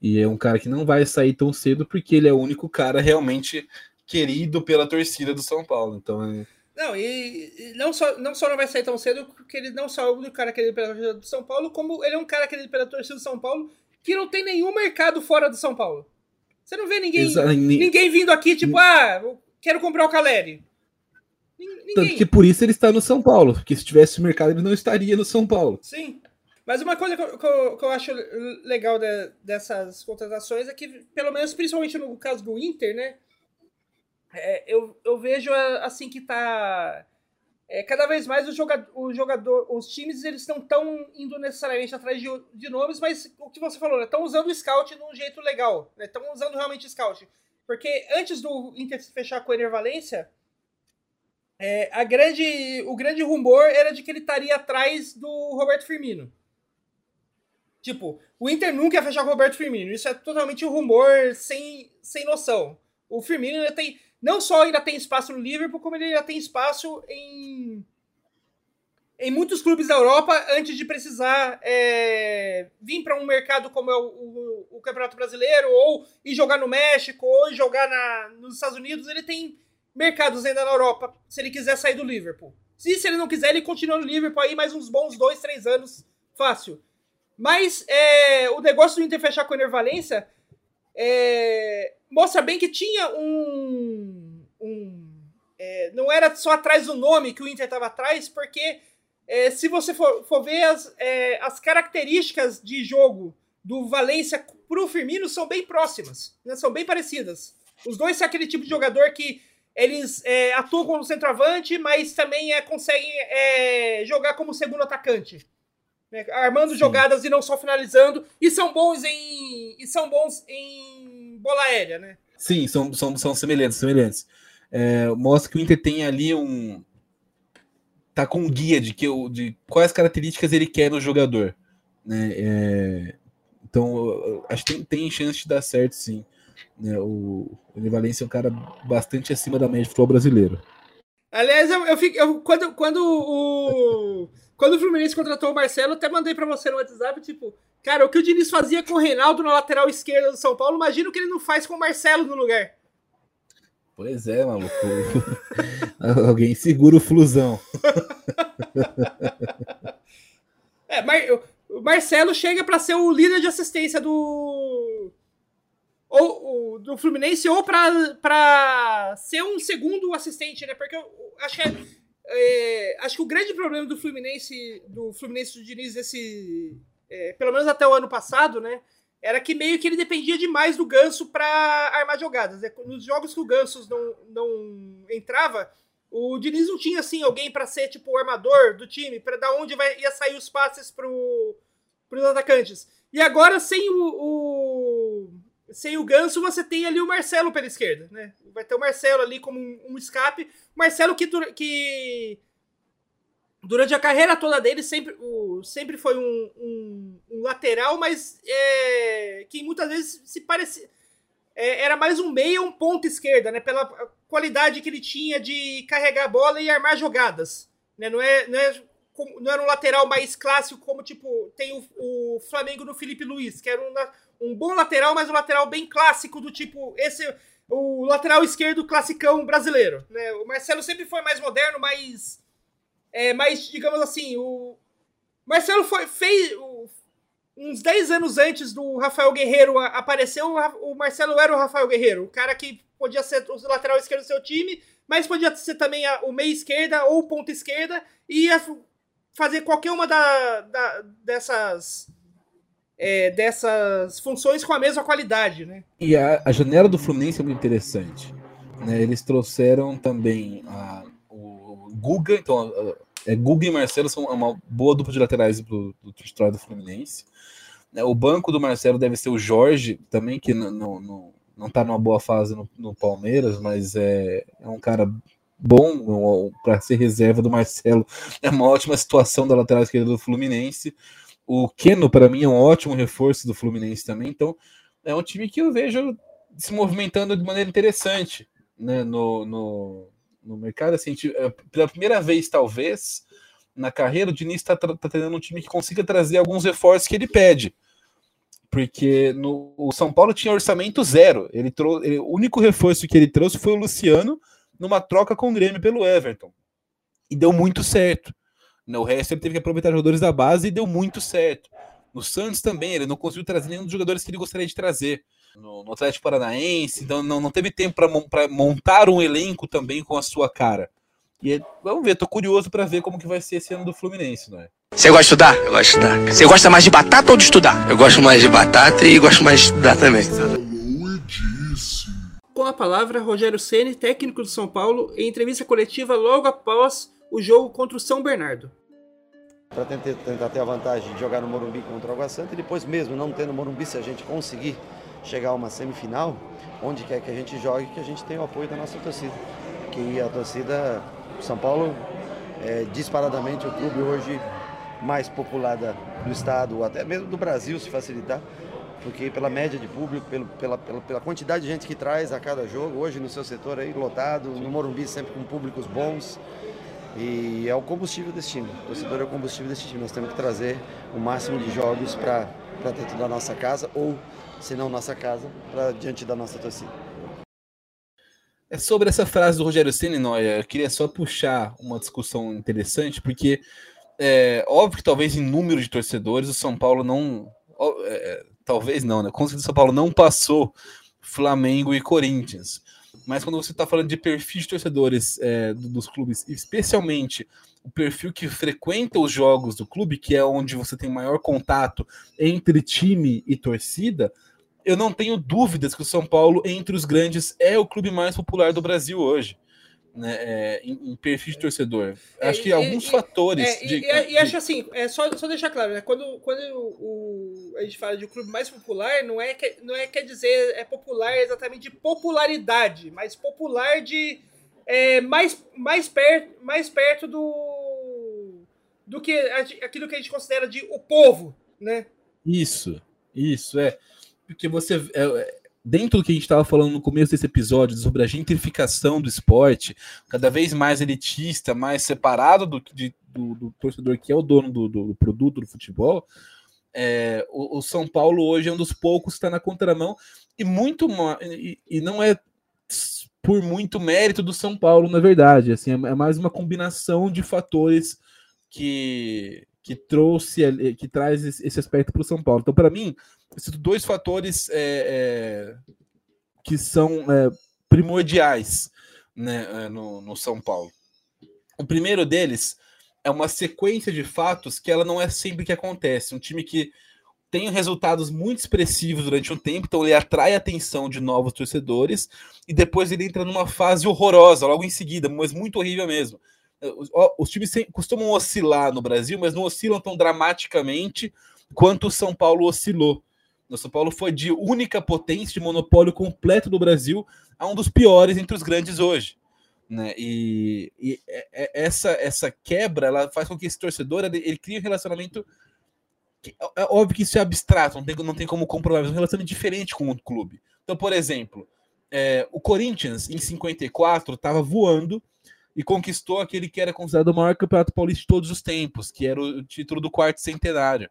E é um cara que não vai sair tão cedo porque ele é o único cara realmente querido pela torcida do São Paulo. Então, é... Não, e, e, não, só, não só não vai sair tão cedo, porque ele não só é o único cara querido pela torcida do São Paulo, como ele é um cara querido pela torcida do São Paulo que não tem nenhum mercado fora do São Paulo. Você não vê ninguém, ninguém vindo aqui, tipo, ah, quero comprar o Caleri. Ninguém. Tanto que por isso ele está no São Paulo, porque se tivesse mercado ele não estaria no São Paulo. Sim. Mas uma coisa que eu, que eu, que eu acho legal de, dessas contratações é que, pelo menos, principalmente no caso do Inter, né? É, eu, eu vejo assim que tá. É, cada vez mais o jogador, o jogador, os times eles não estão indo necessariamente atrás de, de nomes, mas o que você falou, estão né, usando o scout de um jeito legal, estão né, usando realmente o scout. Porque antes do Inter se fechar com o Ener Valência, é, a grande, o grande rumor era de que ele estaria atrás do Roberto Firmino. Tipo, o Inter nunca ia fechar com o Roberto Firmino. Isso é totalmente um rumor sem, sem noção. O Firmino ainda tem. Não só ainda tem espaço no Liverpool, como ele ainda tem espaço em. Em muitos clubes da Europa, antes de precisar é, vir para um mercado como é o, o, o, Campeonato Brasileiro, ou ir jogar no México, ou jogar na, nos Estados Unidos, ele tem mercados ainda na Europa, se ele quiser sair do Liverpool. Se, se ele não quiser, ele continua no Liverpool aí mais uns bons dois, três anos, fácil. Mas é, o negócio do Inter fechar com o Enervalência é, mostra bem que tinha um. um é, não era só atrás do nome que o Inter estava atrás, porque é, se você for, for ver as, é, as características de jogo do Valência o Firmino são bem próximas, né, são bem parecidas. Os dois são aquele tipo de jogador que eles é, atuam como centroavante, mas também é, conseguem é, jogar como segundo atacante. Né? Armando Sim. jogadas e não só finalizando. E são bons em. E são bons em bola aérea, né? Sim, são, são, são semelhantes, semelhantes. É, mostra que o Inter tem ali um. Tá com um guia de, que, de quais características ele quer no jogador. Né? É, então, acho que tem, tem chance de dar certo, sim. Né? O, o Valência é um cara bastante acima da média do futebol brasileiro. Aliás, eu, eu, fico, eu quando, quando o. Quando o Fluminense contratou o Marcelo, até mandei para você no WhatsApp, tipo, cara, o que o Diniz fazia com o Reinaldo na lateral esquerda do São Paulo, imagina o que ele não faz com o Marcelo no lugar. Pois é, maluco. Alguém segura o flusão. é, Mar... o Marcelo chega para ser o líder de assistência do ou, ou, do Fluminense ou para ser um segundo assistente, né? Porque eu, acho que é, é, acho que o grande problema do Fluminense do Fluminense do Diniz esse é, pelo menos até o ano passado, né? Era que meio que ele dependia demais do Ganso para armar jogadas. Né? Nos jogos que o Ganso não, não entrava, o Diniz não tinha assim alguém para ser tipo o armador do time, para dar onde vai, ia sair os passes para os atacantes. E agora sem o, o sem o Ganso, você tem ali o Marcelo pela esquerda, né? Vai ter o Marcelo ali como um, um escape. Marcelo que, que durante a carreira toda dele sempre, o, sempre foi um, um, um lateral, mas é, que muitas vezes se parecia. É, era mais um meia, um ponto esquerda, né? Pela qualidade que ele tinha de carregar a bola e armar jogadas. Né? Não, é, não, é, não era um lateral mais clássico como tipo tem o, o Flamengo no Felipe Luiz, que era um um bom lateral, mas um lateral bem clássico, do tipo, esse o lateral esquerdo classicão brasileiro. Né? O Marcelo sempre foi mais moderno, mais. É, mais, digamos assim, o. Marcelo foi, fez. O, uns 10 anos antes do Rafael Guerreiro aparecer, o Marcelo era o Rafael Guerreiro, o cara que podia ser o lateral esquerdo do seu time, mas podia ser também a, o meia esquerda ou ponta esquerda, e ia fazer qualquer uma da, da dessas é, dessas funções com a mesma qualidade, né? E a, a janela do Fluminense é muito interessante. Né? Eles trouxeram também a, o Guga, então a, é, Guga e Marcelo são uma boa dupla de laterais do, do titular do Fluminense. Né? O banco do Marcelo deve ser o Jorge, também, que não, não, não tá numa boa fase no, no Palmeiras, mas é, é um cara bom para ser reserva do Marcelo. É uma ótima situação da lateral esquerda do Fluminense. O Keno, para mim, é um ótimo reforço do Fluminense também. Então, é um time que eu vejo se movimentando de maneira interessante né, no, no, no mercado. Assim, é, pela primeira vez, talvez, na carreira, o Diniz está tá tendo um time que consiga trazer alguns reforços que ele pede. Porque no, o São Paulo tinha orçamento zero. Ele trouxe, ele, o único reforço que ele trouxe foi o Luciano numa troca com o Grêmio pelo Everton. E deu muito certo. O resto ele teve que aproveitar jogadores da base e deu muito certo. No Santos também, ele não conseguiu trazer nenhum dos jogadores que ele gostaria de trazer. No, no Atlético Paranaense, então não, não teve tempo para montar um elenco também com a sua cara. E é, vamos ver, tô curioso para ver como que vai ser esse ano do Fluminense, não é? Você gosta de estudar? Eu gosto de estudar. Você gosta mais de batata ou de estudar? Eu gosto mais de batata e gosto mais de estudar também. Com a palavra, Rogério Ceni, técnico do São Paulo, em entrevista coletiva logo após o jogo contra o São Bernardo. Para tentar, tentar ter a vantagem de jogar no Morumbi contra o Água Santa e depois mesmo não tendo Morumbi, se a gente conseguir chegar a uma semifinal, onde quer que a gente jogue, que a gente tenha o apoio da nossa torcida. Que a torcida São Paulo é disparadamente o clube hoje mais popular do estado, até mesmo do Brasil, se facilitar, porque pela média de público, pelo, pela, pela, pela, quantidade de gente que traz a cada jogo, hoje no seu setor aí, lotado, no Morumbi sempre com públicos bons, e é o combustível desse time. O torcedor é o combustível desse time. Nós temos que trazer o máximo de jogos para dentro da nossa casa, ou, se não nossa casa, para diante da nossa torcida. É sobre essa frase do Rogério Ceni, Noia. Eu queria só puxar uma discussão interessante, porque é óbvio que talvez em número de torcedores o São Paulo não. É, talvez não, né? Com certeza o São Paulo não passou Flamengo e Corinthians. Mas quando você está falando de perfil de torcedores é, dos clubes, especialmente o perfil que frequenta os jogos do clube, que é onde você tem maior contato entre time e torcida, eu não tenho dúvidas que o São Paulo, entre os grandes, é o clube mais popular do Brasil hoje né, é, em, em, perfil de torcedor. É, acho que alguns fatores. É, de, e, acho assim, é só, só deixar claro, né? Quando, quando o, a gente fala de um clube mais popular, não é, que, não é quer dizer é popular exatamente de popularidade, mas popular de é, mais, mais, per, mais perto do, do que aquilo que a gente considera de o povo, né? Isso, isso, é. Porque você. É, dentro do que a gente estava falando no começo desse episódio sobre a gentrificação do esporte, cada vez mais elitista, mais separado do, de, do, do torcedor que é o dono do, do produto do futebol, é, o, o, São Paulo hoje é um dos poucos que está na contramão e muito e, e, não é por muito mérito do São Paulo, na verdade, assim, é, é mais uma combinação de fatores que que trouxe que traz esse aspecto para o São Paulo. Então, para mim, esses dois fatores é, é, que são é, primordiais né, é, no, no São Paulo. O primeiro deles é uma sequência de fatos que ela não é sempre que acontece. Um time que tem resultados muito expressivos durante um tempo, então ele atrai a atenção de novos torcedores e depois ele entra numa fase horrorosa logo em seguida, mas muito horrível mesmo. Os times costumam oscilar no Brasil, mas não oscilam tão dramaticamente quanto o São Paulo oscilou. O São Paulo foi de única potência, de monopólio completo do Brasil, a um dos piores entre os grandes hoje. Né? E, e é, é, essa, essa quebra ela faz com que esse torcedor ele, ele crie um relacionamento. Que, é, é óbvio que isso é abstrato, não tem, não tem como comprovar, mas um relacionamento diferente com o clube. Então, por exemplo, é, o Corinthians em 54 estava voando e conquistou aquele que era considerado o maior campeonato paulista de todos os tempos, que era o título do quarto centenário.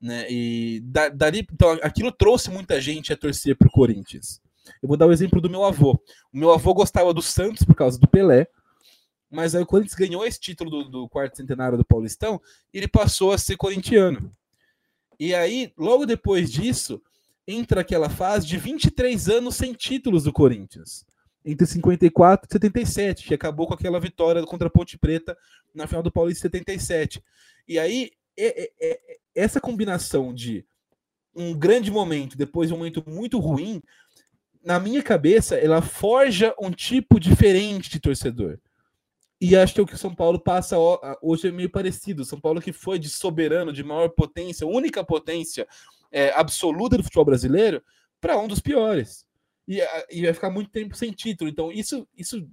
Né? E da, dali, então, aquilo trouxe muita gente a torcer para o Corinthians. Eu vou dar o exemplo do meu avô. O meu avô gostava do Santos por causa do Pelé, mas aí o Corinthians ganhou esse título do, do quarto centenário do Paulistão e ele passou a ser corintiano. E aí, logo depois disso, entra aquela fase de 23 anos sem títulos do Corinthians. Entre 54 e 77, que acabou com aquela vitória contra a Ponte Preta na final do Paulista 77. E aí, é, é, é, essa combinação de um grande momento depois de um momento muito ruim, na minha cabeça, ela forja um tipo diferente de torcedor. E acho que é o que o São Paulo passa hoje é meio parecido. São Paulo que foi de soberano, de maior potência, única potência é, absoluta do futebol brasileiro, para um dos piores. E, e, vai ficar muito tempo sem título. Então, isso, isso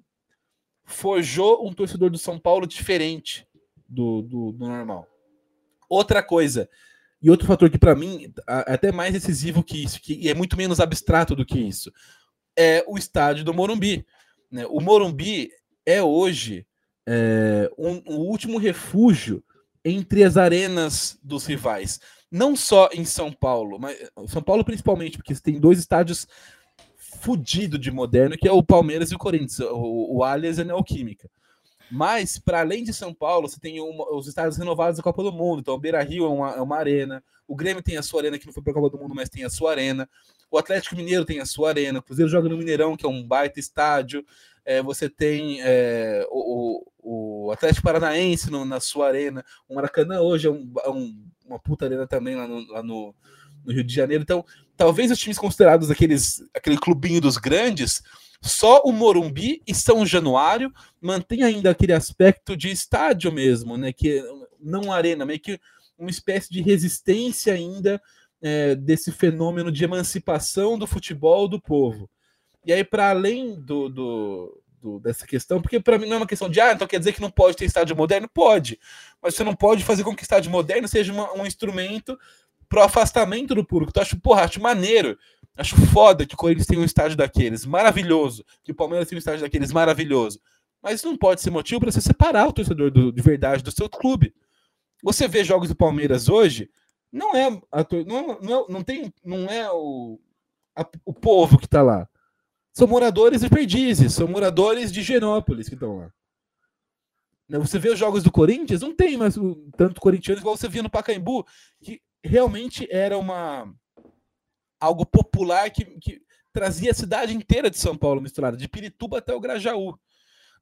forjou um torcedor do São Paulo diferente do, do, do normal. Outra coisa, e outro fator que para mim é até mais decisivo que isso, que é muito menos abstrato do que isso, é o estádio do Morumbi. Né? O Morumbi é hoje é, um, um último refúgio entre as arenas dos rivais. Não só em São Paulo, mas São Paulo principalmente, porque tem dois estádios fudido de moderno, que é o Palmeiras e o Corinthians, o, o Allianz e a Neoquímica. Mas, para além de São Paulo, você tem uma, os estádios renovados da Copa do Mundo. Então, o Beira Rio é uma, é uma arena. O Grêmio tem a sua arena, que não foi para a Copa do Mundo, mas tem a sua arena. O Atlético Mineiro tem a sua arena. O Cruzeiro joga no Mineirão, que é um baita estádio. É, você tem é, o, o, Atlético Paranaense no, na sua arena. O Maracanã hoje é, um, é um, uma puta arena também lá, no, lá no, no, Rio de Janeiro. Então, talvez os times considerados aqueles, aquele clubinho dos grandes só o Morumbi e São Januário mantém ainda aquele aspecto de estádio mesmo, né? Que não arena, meio que uma espécie de resistência ainda é, desse fenômeno de emancipação do futebol do povo. E aí, para além do, do, do, dessa questão, porque para mim não é uma questão de, ah, então quer dizer que não pode ter estádio moderno? Pode, mas você não pode fazer com que estádio moderno seja uma, um instrumento pro afastamento do público. Então, acho, porra, acho maneiro Acho foda que o Corinthians tem um estádio daqueles, maravilhoso. Que o Palmeiras tem um estádio daqueles, maravilhoso. Mas não pode ser motivo para você separar o torcedor do, de verdade do seu clube. Você vê jogos do Palmeiras hoje, não é, a, não, não, não tem, não é o, a, o povo que está lá. São moradores de Perdizes, são moradores de Genópolis que estão lá. Né, você vê os jogos do Corinthians, não tem mais tanto corintiano igual você via no Pacaembu, que realmente era uma algo popular que, que trazia a cidade inteira de São Paulo misturada, de Pirituba até o Grajaú.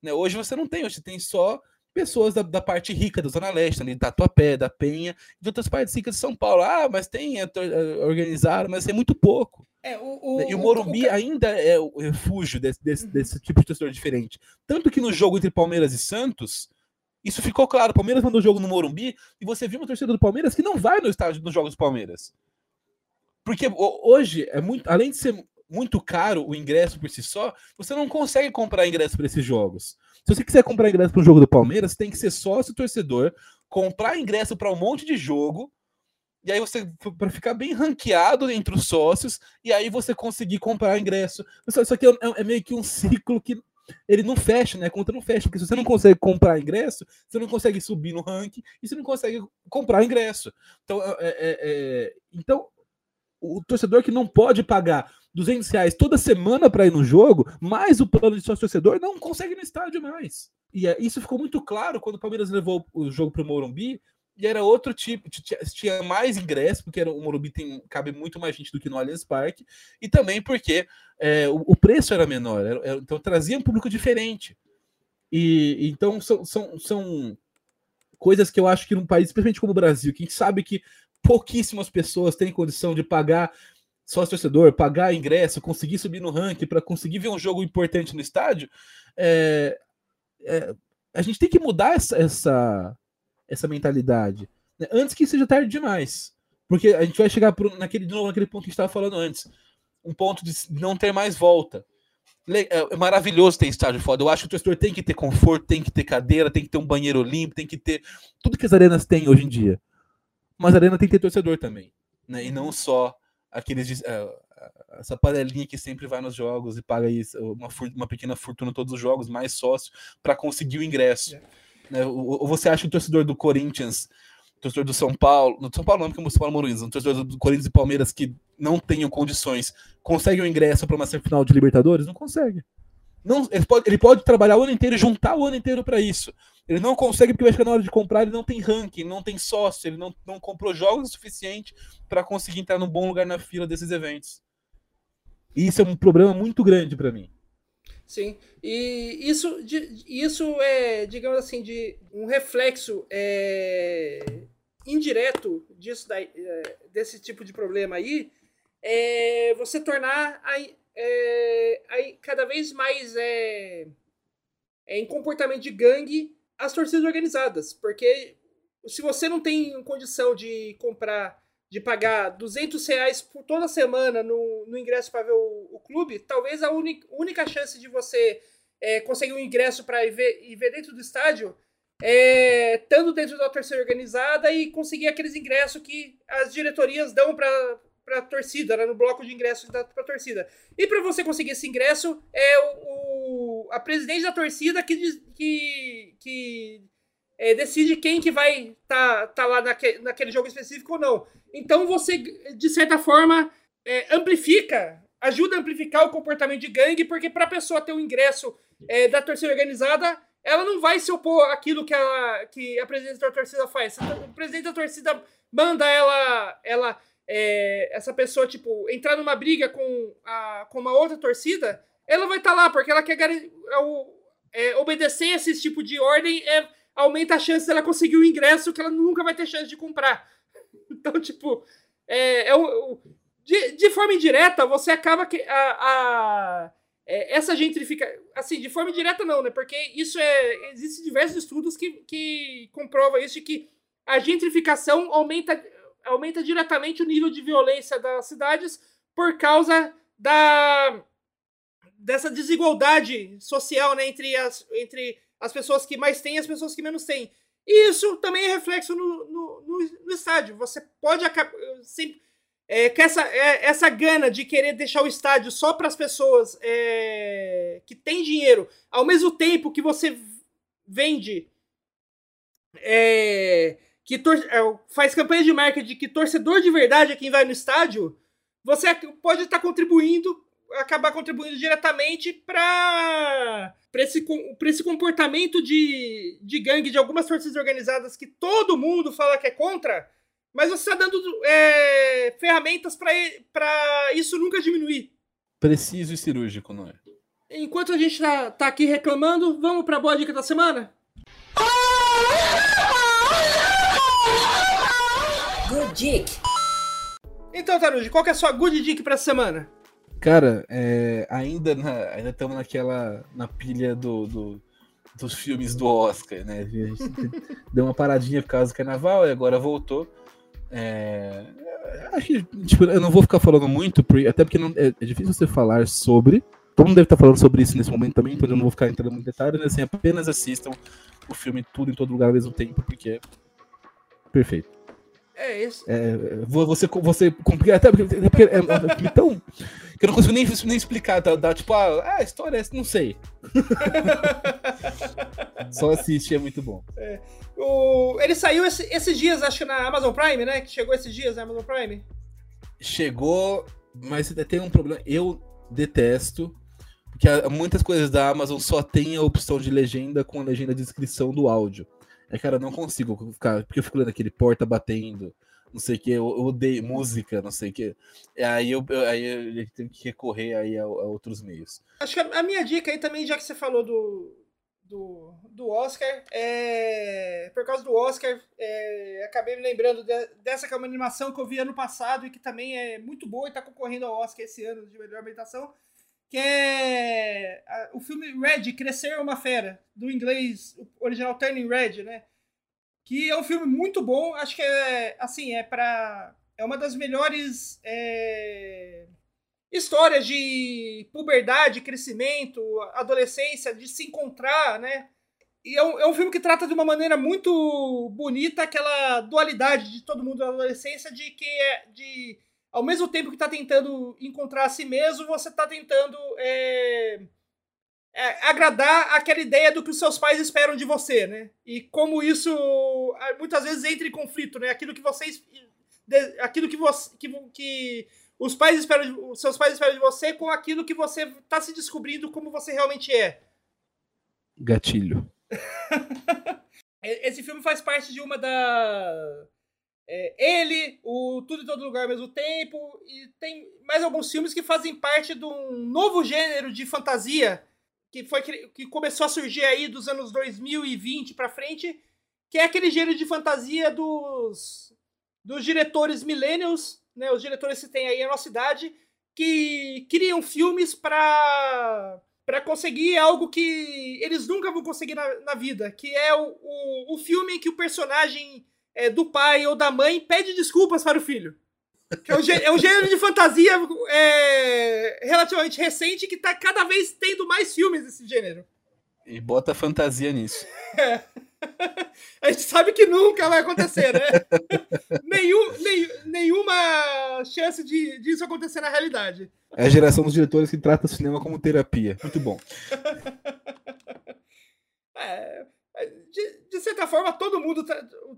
Né? Hoje você não tem, você tem só pessoas da, da, parte rica da Zona Leste, ali, da Tatuapé, da Penha, de outras partes ricas de São Paulo. Ah, mas tem, é, é organizado, mas é muito pouco. É, o, o, né? e o Morumbi o, o... ainda é o refúgio desse, desse, uhum. desse, tipo de torcedor diferente. Tanto que no jogo entre Palmeiras e Santos, isso ficou claro. O Palmeiras mandou jogo no Morumbi e você viu uma torcida do Palmeiras que não vai no estádio nos jogos do Palmeiras. Porque hoje é muito, além de ser muito caro o ingresso por si só, você não consegue comprar ingresso para esses jogos. Se você quiser comprar ingresso para um jogo do Palmeiras, tem que ser sócio torcedor, comprar ingresso para um monte de jogo, e aí você para ficar bem ranqueado entre os sócios, e aí você conseguir comprar ingresso. Isso aqui é, é, é meio que um ciclo que ele não fecha, né? A conta não fecha, porque se você não consegue comprar ingresso, você não consegue subir no ranking e você não consegue comprar ingresso. Então, é, é, é então o torcedor que não pode pagar 200 reais toda semana para ir no jogo, mais o plano de sócio torcedor, não consegue no estádio mais. E é, isso ficou muito claro quando o Palmeiras levou o jogo para o Morumbi, e era outro tipo, tinha mais ingresso, porque era, o Morumbi tem, cabe muito mais gente do que no Allianz Parque, e também porque é, o, o, preço era menor, era, era, então trazia um público diferente. E então são, são, são coisas que eu acho que num país, especialmente como o Brasil, que a gente sabe que pouquíssimas pessoas têm condição de pagar sócio torcedor, pagar ingresso, conseguir subir no ranking para conseguir ver um jogo importante no estádio, é, é, a gente tem que mudar essa, essa, essa mentalidade né? antes que seja tarde demais. Porque a gente vai chegar pro, naquele, de novo naquele ponto que estava falando antes um ponto de não ter mais volta. É, é maravilhoso ter estádio foda. Eu acho que o torcedor tem que ter conforto, tem que ter cadeira, tem que ter um banheiro limpo, tem que ter tudo que as arenas têm hoje em dia mas a arena tem que ter torcedor também, né? E não só aqueles uh, essa panelinha que sempre vai nos jogos e paga isso, uma, uma pequena fortuna todos os jogos, mais sócio, para conseguir o ingresso. É. Né? Ou, ou, você acha que o torcedor do Corinthians, torcedor do São Paulo, no São Paulo não, porque o São Paulo Moruínos, o torcedor do Corinthians e Palmeiras que não tenham condições, consegue o ingresso para uma semifinal de Libertadores? Não consegue. Não, ele, pode, ele pode trabalhar o ano inteiro juntar o ano inteiro para isso. Ele não consegue porque vai chegar na hora de comprar, ele não tem ranking, não tem sócio, ele não, não comprou jogos o suficiente para conseguir entrar num bom lugar na fila desses eventos. E isso é um problema muito grande para mim. Sim, e isso, isso é, digamos assim, de um reflexo é, indireto disso daí, é, desse tipo de problema aí, é você tornar a, é, a, cada vez mais é, é, em comportamento de gangue as torcidas organizadas, porque se você não tem condição de comprar, de pagar 200 reais por toda semana no, no ingresso para ver o, o, clube, talvez a única, única chance de você é, conseguir um ingresso para ir ver, ir ver dentro do estádio é estando dentro da torcida organizada e conseguir aqueles ingressos que as diretorias dão para para torcida, né, no bloco de ingressos da pra torcida. E para você conseguir esse ingresso, é o, o a presidente da torcida que, que, que é, decide quem que vai tá, tá lá naque, naquele jogo específico ou não. Então você, de certa forma, é, amplifica, ajuda a amplificar o comportamento de gangue, porque para a pessoa ter o ingresso é, da torcida organizada, ela não vai se opor àquilo que a, que a presidente da torcida faz. O presidente da torcida manda ela, ela é, essa pessoa, tipo, entrar numa briga com, a, com uma outra torcida, ela vai estar lá, porque ela quer garan- é, é, obedecer esse tipo de ordem, é, aumenta a chance dela conseguir o ingresso que ela nunca vai ter chance de comprar. Então, tipo, é, é o- o- de, de forma indireta, você acaba que a, a- é, essa gentrifica assim de forma indireta não né porque isso é existem diversos estudos que, que comprovam isso que a gentrificação aumenta aumenta diretamente o nível de violência das cidades por causa da dessa desigualdade social né, entre, as, entre as pessoas que mais têm e as pessoas que menos têm. E isso também é reflexo no, no, no, no estádio. Você pode acabar. Sempre, é, que essa, é, essa gana de querer deixar o estádio só para as pessoas é, que têm dinheiro, ao mesmo tempo que você vende. é, que tor é, faz campanha de marketing de que torcedor de verdade é quem vai no estádio, você pode estar contribuindo, acabar contribuindo diretamente para esse, pra esse comportamento de, de gangue de algumas torcidas organizadas que todo mundo fala que é contra, mas você está dando é, ferramentas para isso nunca diminuir. Preciso e cirúrgico, não é? Enquanto a gente tá, tá aqui reclamando, vamos para a boa dica da semana? Good Dick. Então, Taruji, qual que é a sua good dick pra semana? Cara, é, ainda na, ainda estamos naquela na pilha do, do- dos filmes do Oscar, né? A gente deu uma paradinha por causa do carnaval e agora voltou. É, acho que tipo, eu não vou ficar falando muito, até porque não- é, é difícil você falar sobre. Todo mundo deve estar falando sobre isso nesse momento também, então eu não vou ficar entrando muito em detalhes, mas assim, apenas assistam o filme tudo em todo lugar ao mesmo tempo, porque é perfeito. É isso. É, vo- você, você complica até porque, até porque é, é um filme tão que eu não consigo nem, nem explicar, tá, dá, tipo, ah, a história é essa, não sei. Só assiste, é muito bom. O, ele saiu esse- esses dias, acho que na Amazon Prime, né? Que chegou esses dias na Amazon Prime. Chegou, mas tem um problema, eu detesto, porque a- muitas coisas da Amazon só tem a opção de legenda com a legenda de descrição do áudio. É, cara, eu não consigo ficar, porque eu fico lendo aquele porta batendo, não sei o que, eu, odeio música, não sei o que. Aí eu, eu- aí eu tenho que recorrer aí a, a outros meios. Acho que a, minha dica aí também, já que você falou do, do, do Oscar, é, por causa do Oscar, é, acabei me lembrando de- dessa que é uma animação que eu vi ano passado e que também é muito boa e tá concorrendo ao Oscar esse ano de melhor ambientação, que é o filme Red, Crescer é uma Fera, do inglês original Turning Red, né? Que é um filme muito bom, acho que é, assim, é para é uma das melhores é, histórias de puberdade, crescimento, adolescência, de se encontrar, né? E é um, é um filme que trata de uma maneira muito bonita aquela dualidade de todo mundo na adolescência, de que é de ao mesmo tempo que está tentando encontrar a si mesmo, você está tentando é, é, agradar aquela ideia do que os seus pais esperam de você, né? E como isso ah, muitas vezes entra em conflito, né? Aquilo que vocês aquilo que você que, que os pais esperam os seus pais esperam de você com aquilo que você está se descobrindo como você realmente é. Gatilho. Esse filme faz parte de uma da. É, ele, o Tudo em Todo Lugar ao mesmo tempo, e tem mais alguns filmes que fazem parte de um novo gênero de fantasia que, foi, que começou a surgir aí dos anos 2020 pra frente, que é aquele gênero de fantasia dos, dos diretores millennials, né, os diretores que tem aí na nossa cidade, que criam filmes pra para conseguir algo que eles nunca vão conseguir na, na vida, que é o, o, o filme em que o personagem é, do pai ou da mãe pede desculpas para o filho. Que é, um, gê- é um gênero de fantasia é, relativamente recente que tá cada vez tendo mais filmes desse gênero. E bota fantasia nisso. A gente sabe que nunca vai acontecer, né? Nenhum, nenhum- nenhuma chance de, disso acontecer na realidade. É a geração dos diretores que trata o cinema como terapia. Muito bom. É, é, de, de certa forma, todo mundo,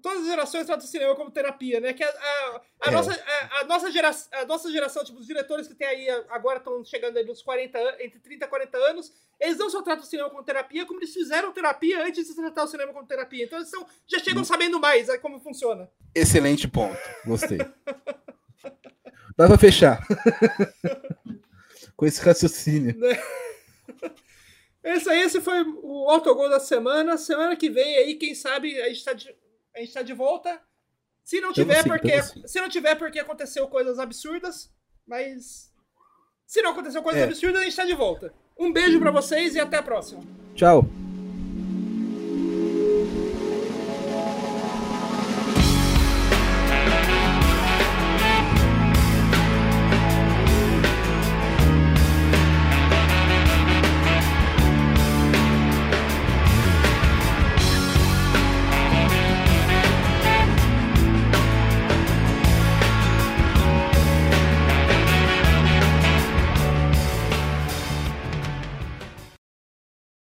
todas as gerações tratam o cinema como terapia, né? Que a, a, a É. nossa, a, a nossa gera, a nossa geração, tipo, os diretores que tem aí agora estão chegando aí nos 40 anos, entre 30 e 40 anos, eles não só tratam o cinema como terapia, como eles fizeram terapia antes de tratar o cinema como terapia. Então eles são, já chegam sabendo mais é, como funciona. Excelente ponto. Gostei. Dá pra fechar. Com esse raciocínio. Esse aí, esse foi o autogol da semana. Semana que vem aí, quem sabe, a gente tá de, a gente tá de volta. Se não Tamo tiver, sim, porque. tamo sim. Se não tiver, porque aconteceu coisas absurdas. Mas. Se não aconteceu coisas É. absurdas, a gente tá de volta. Um beijo pra vocês e até a próxima. Tchau.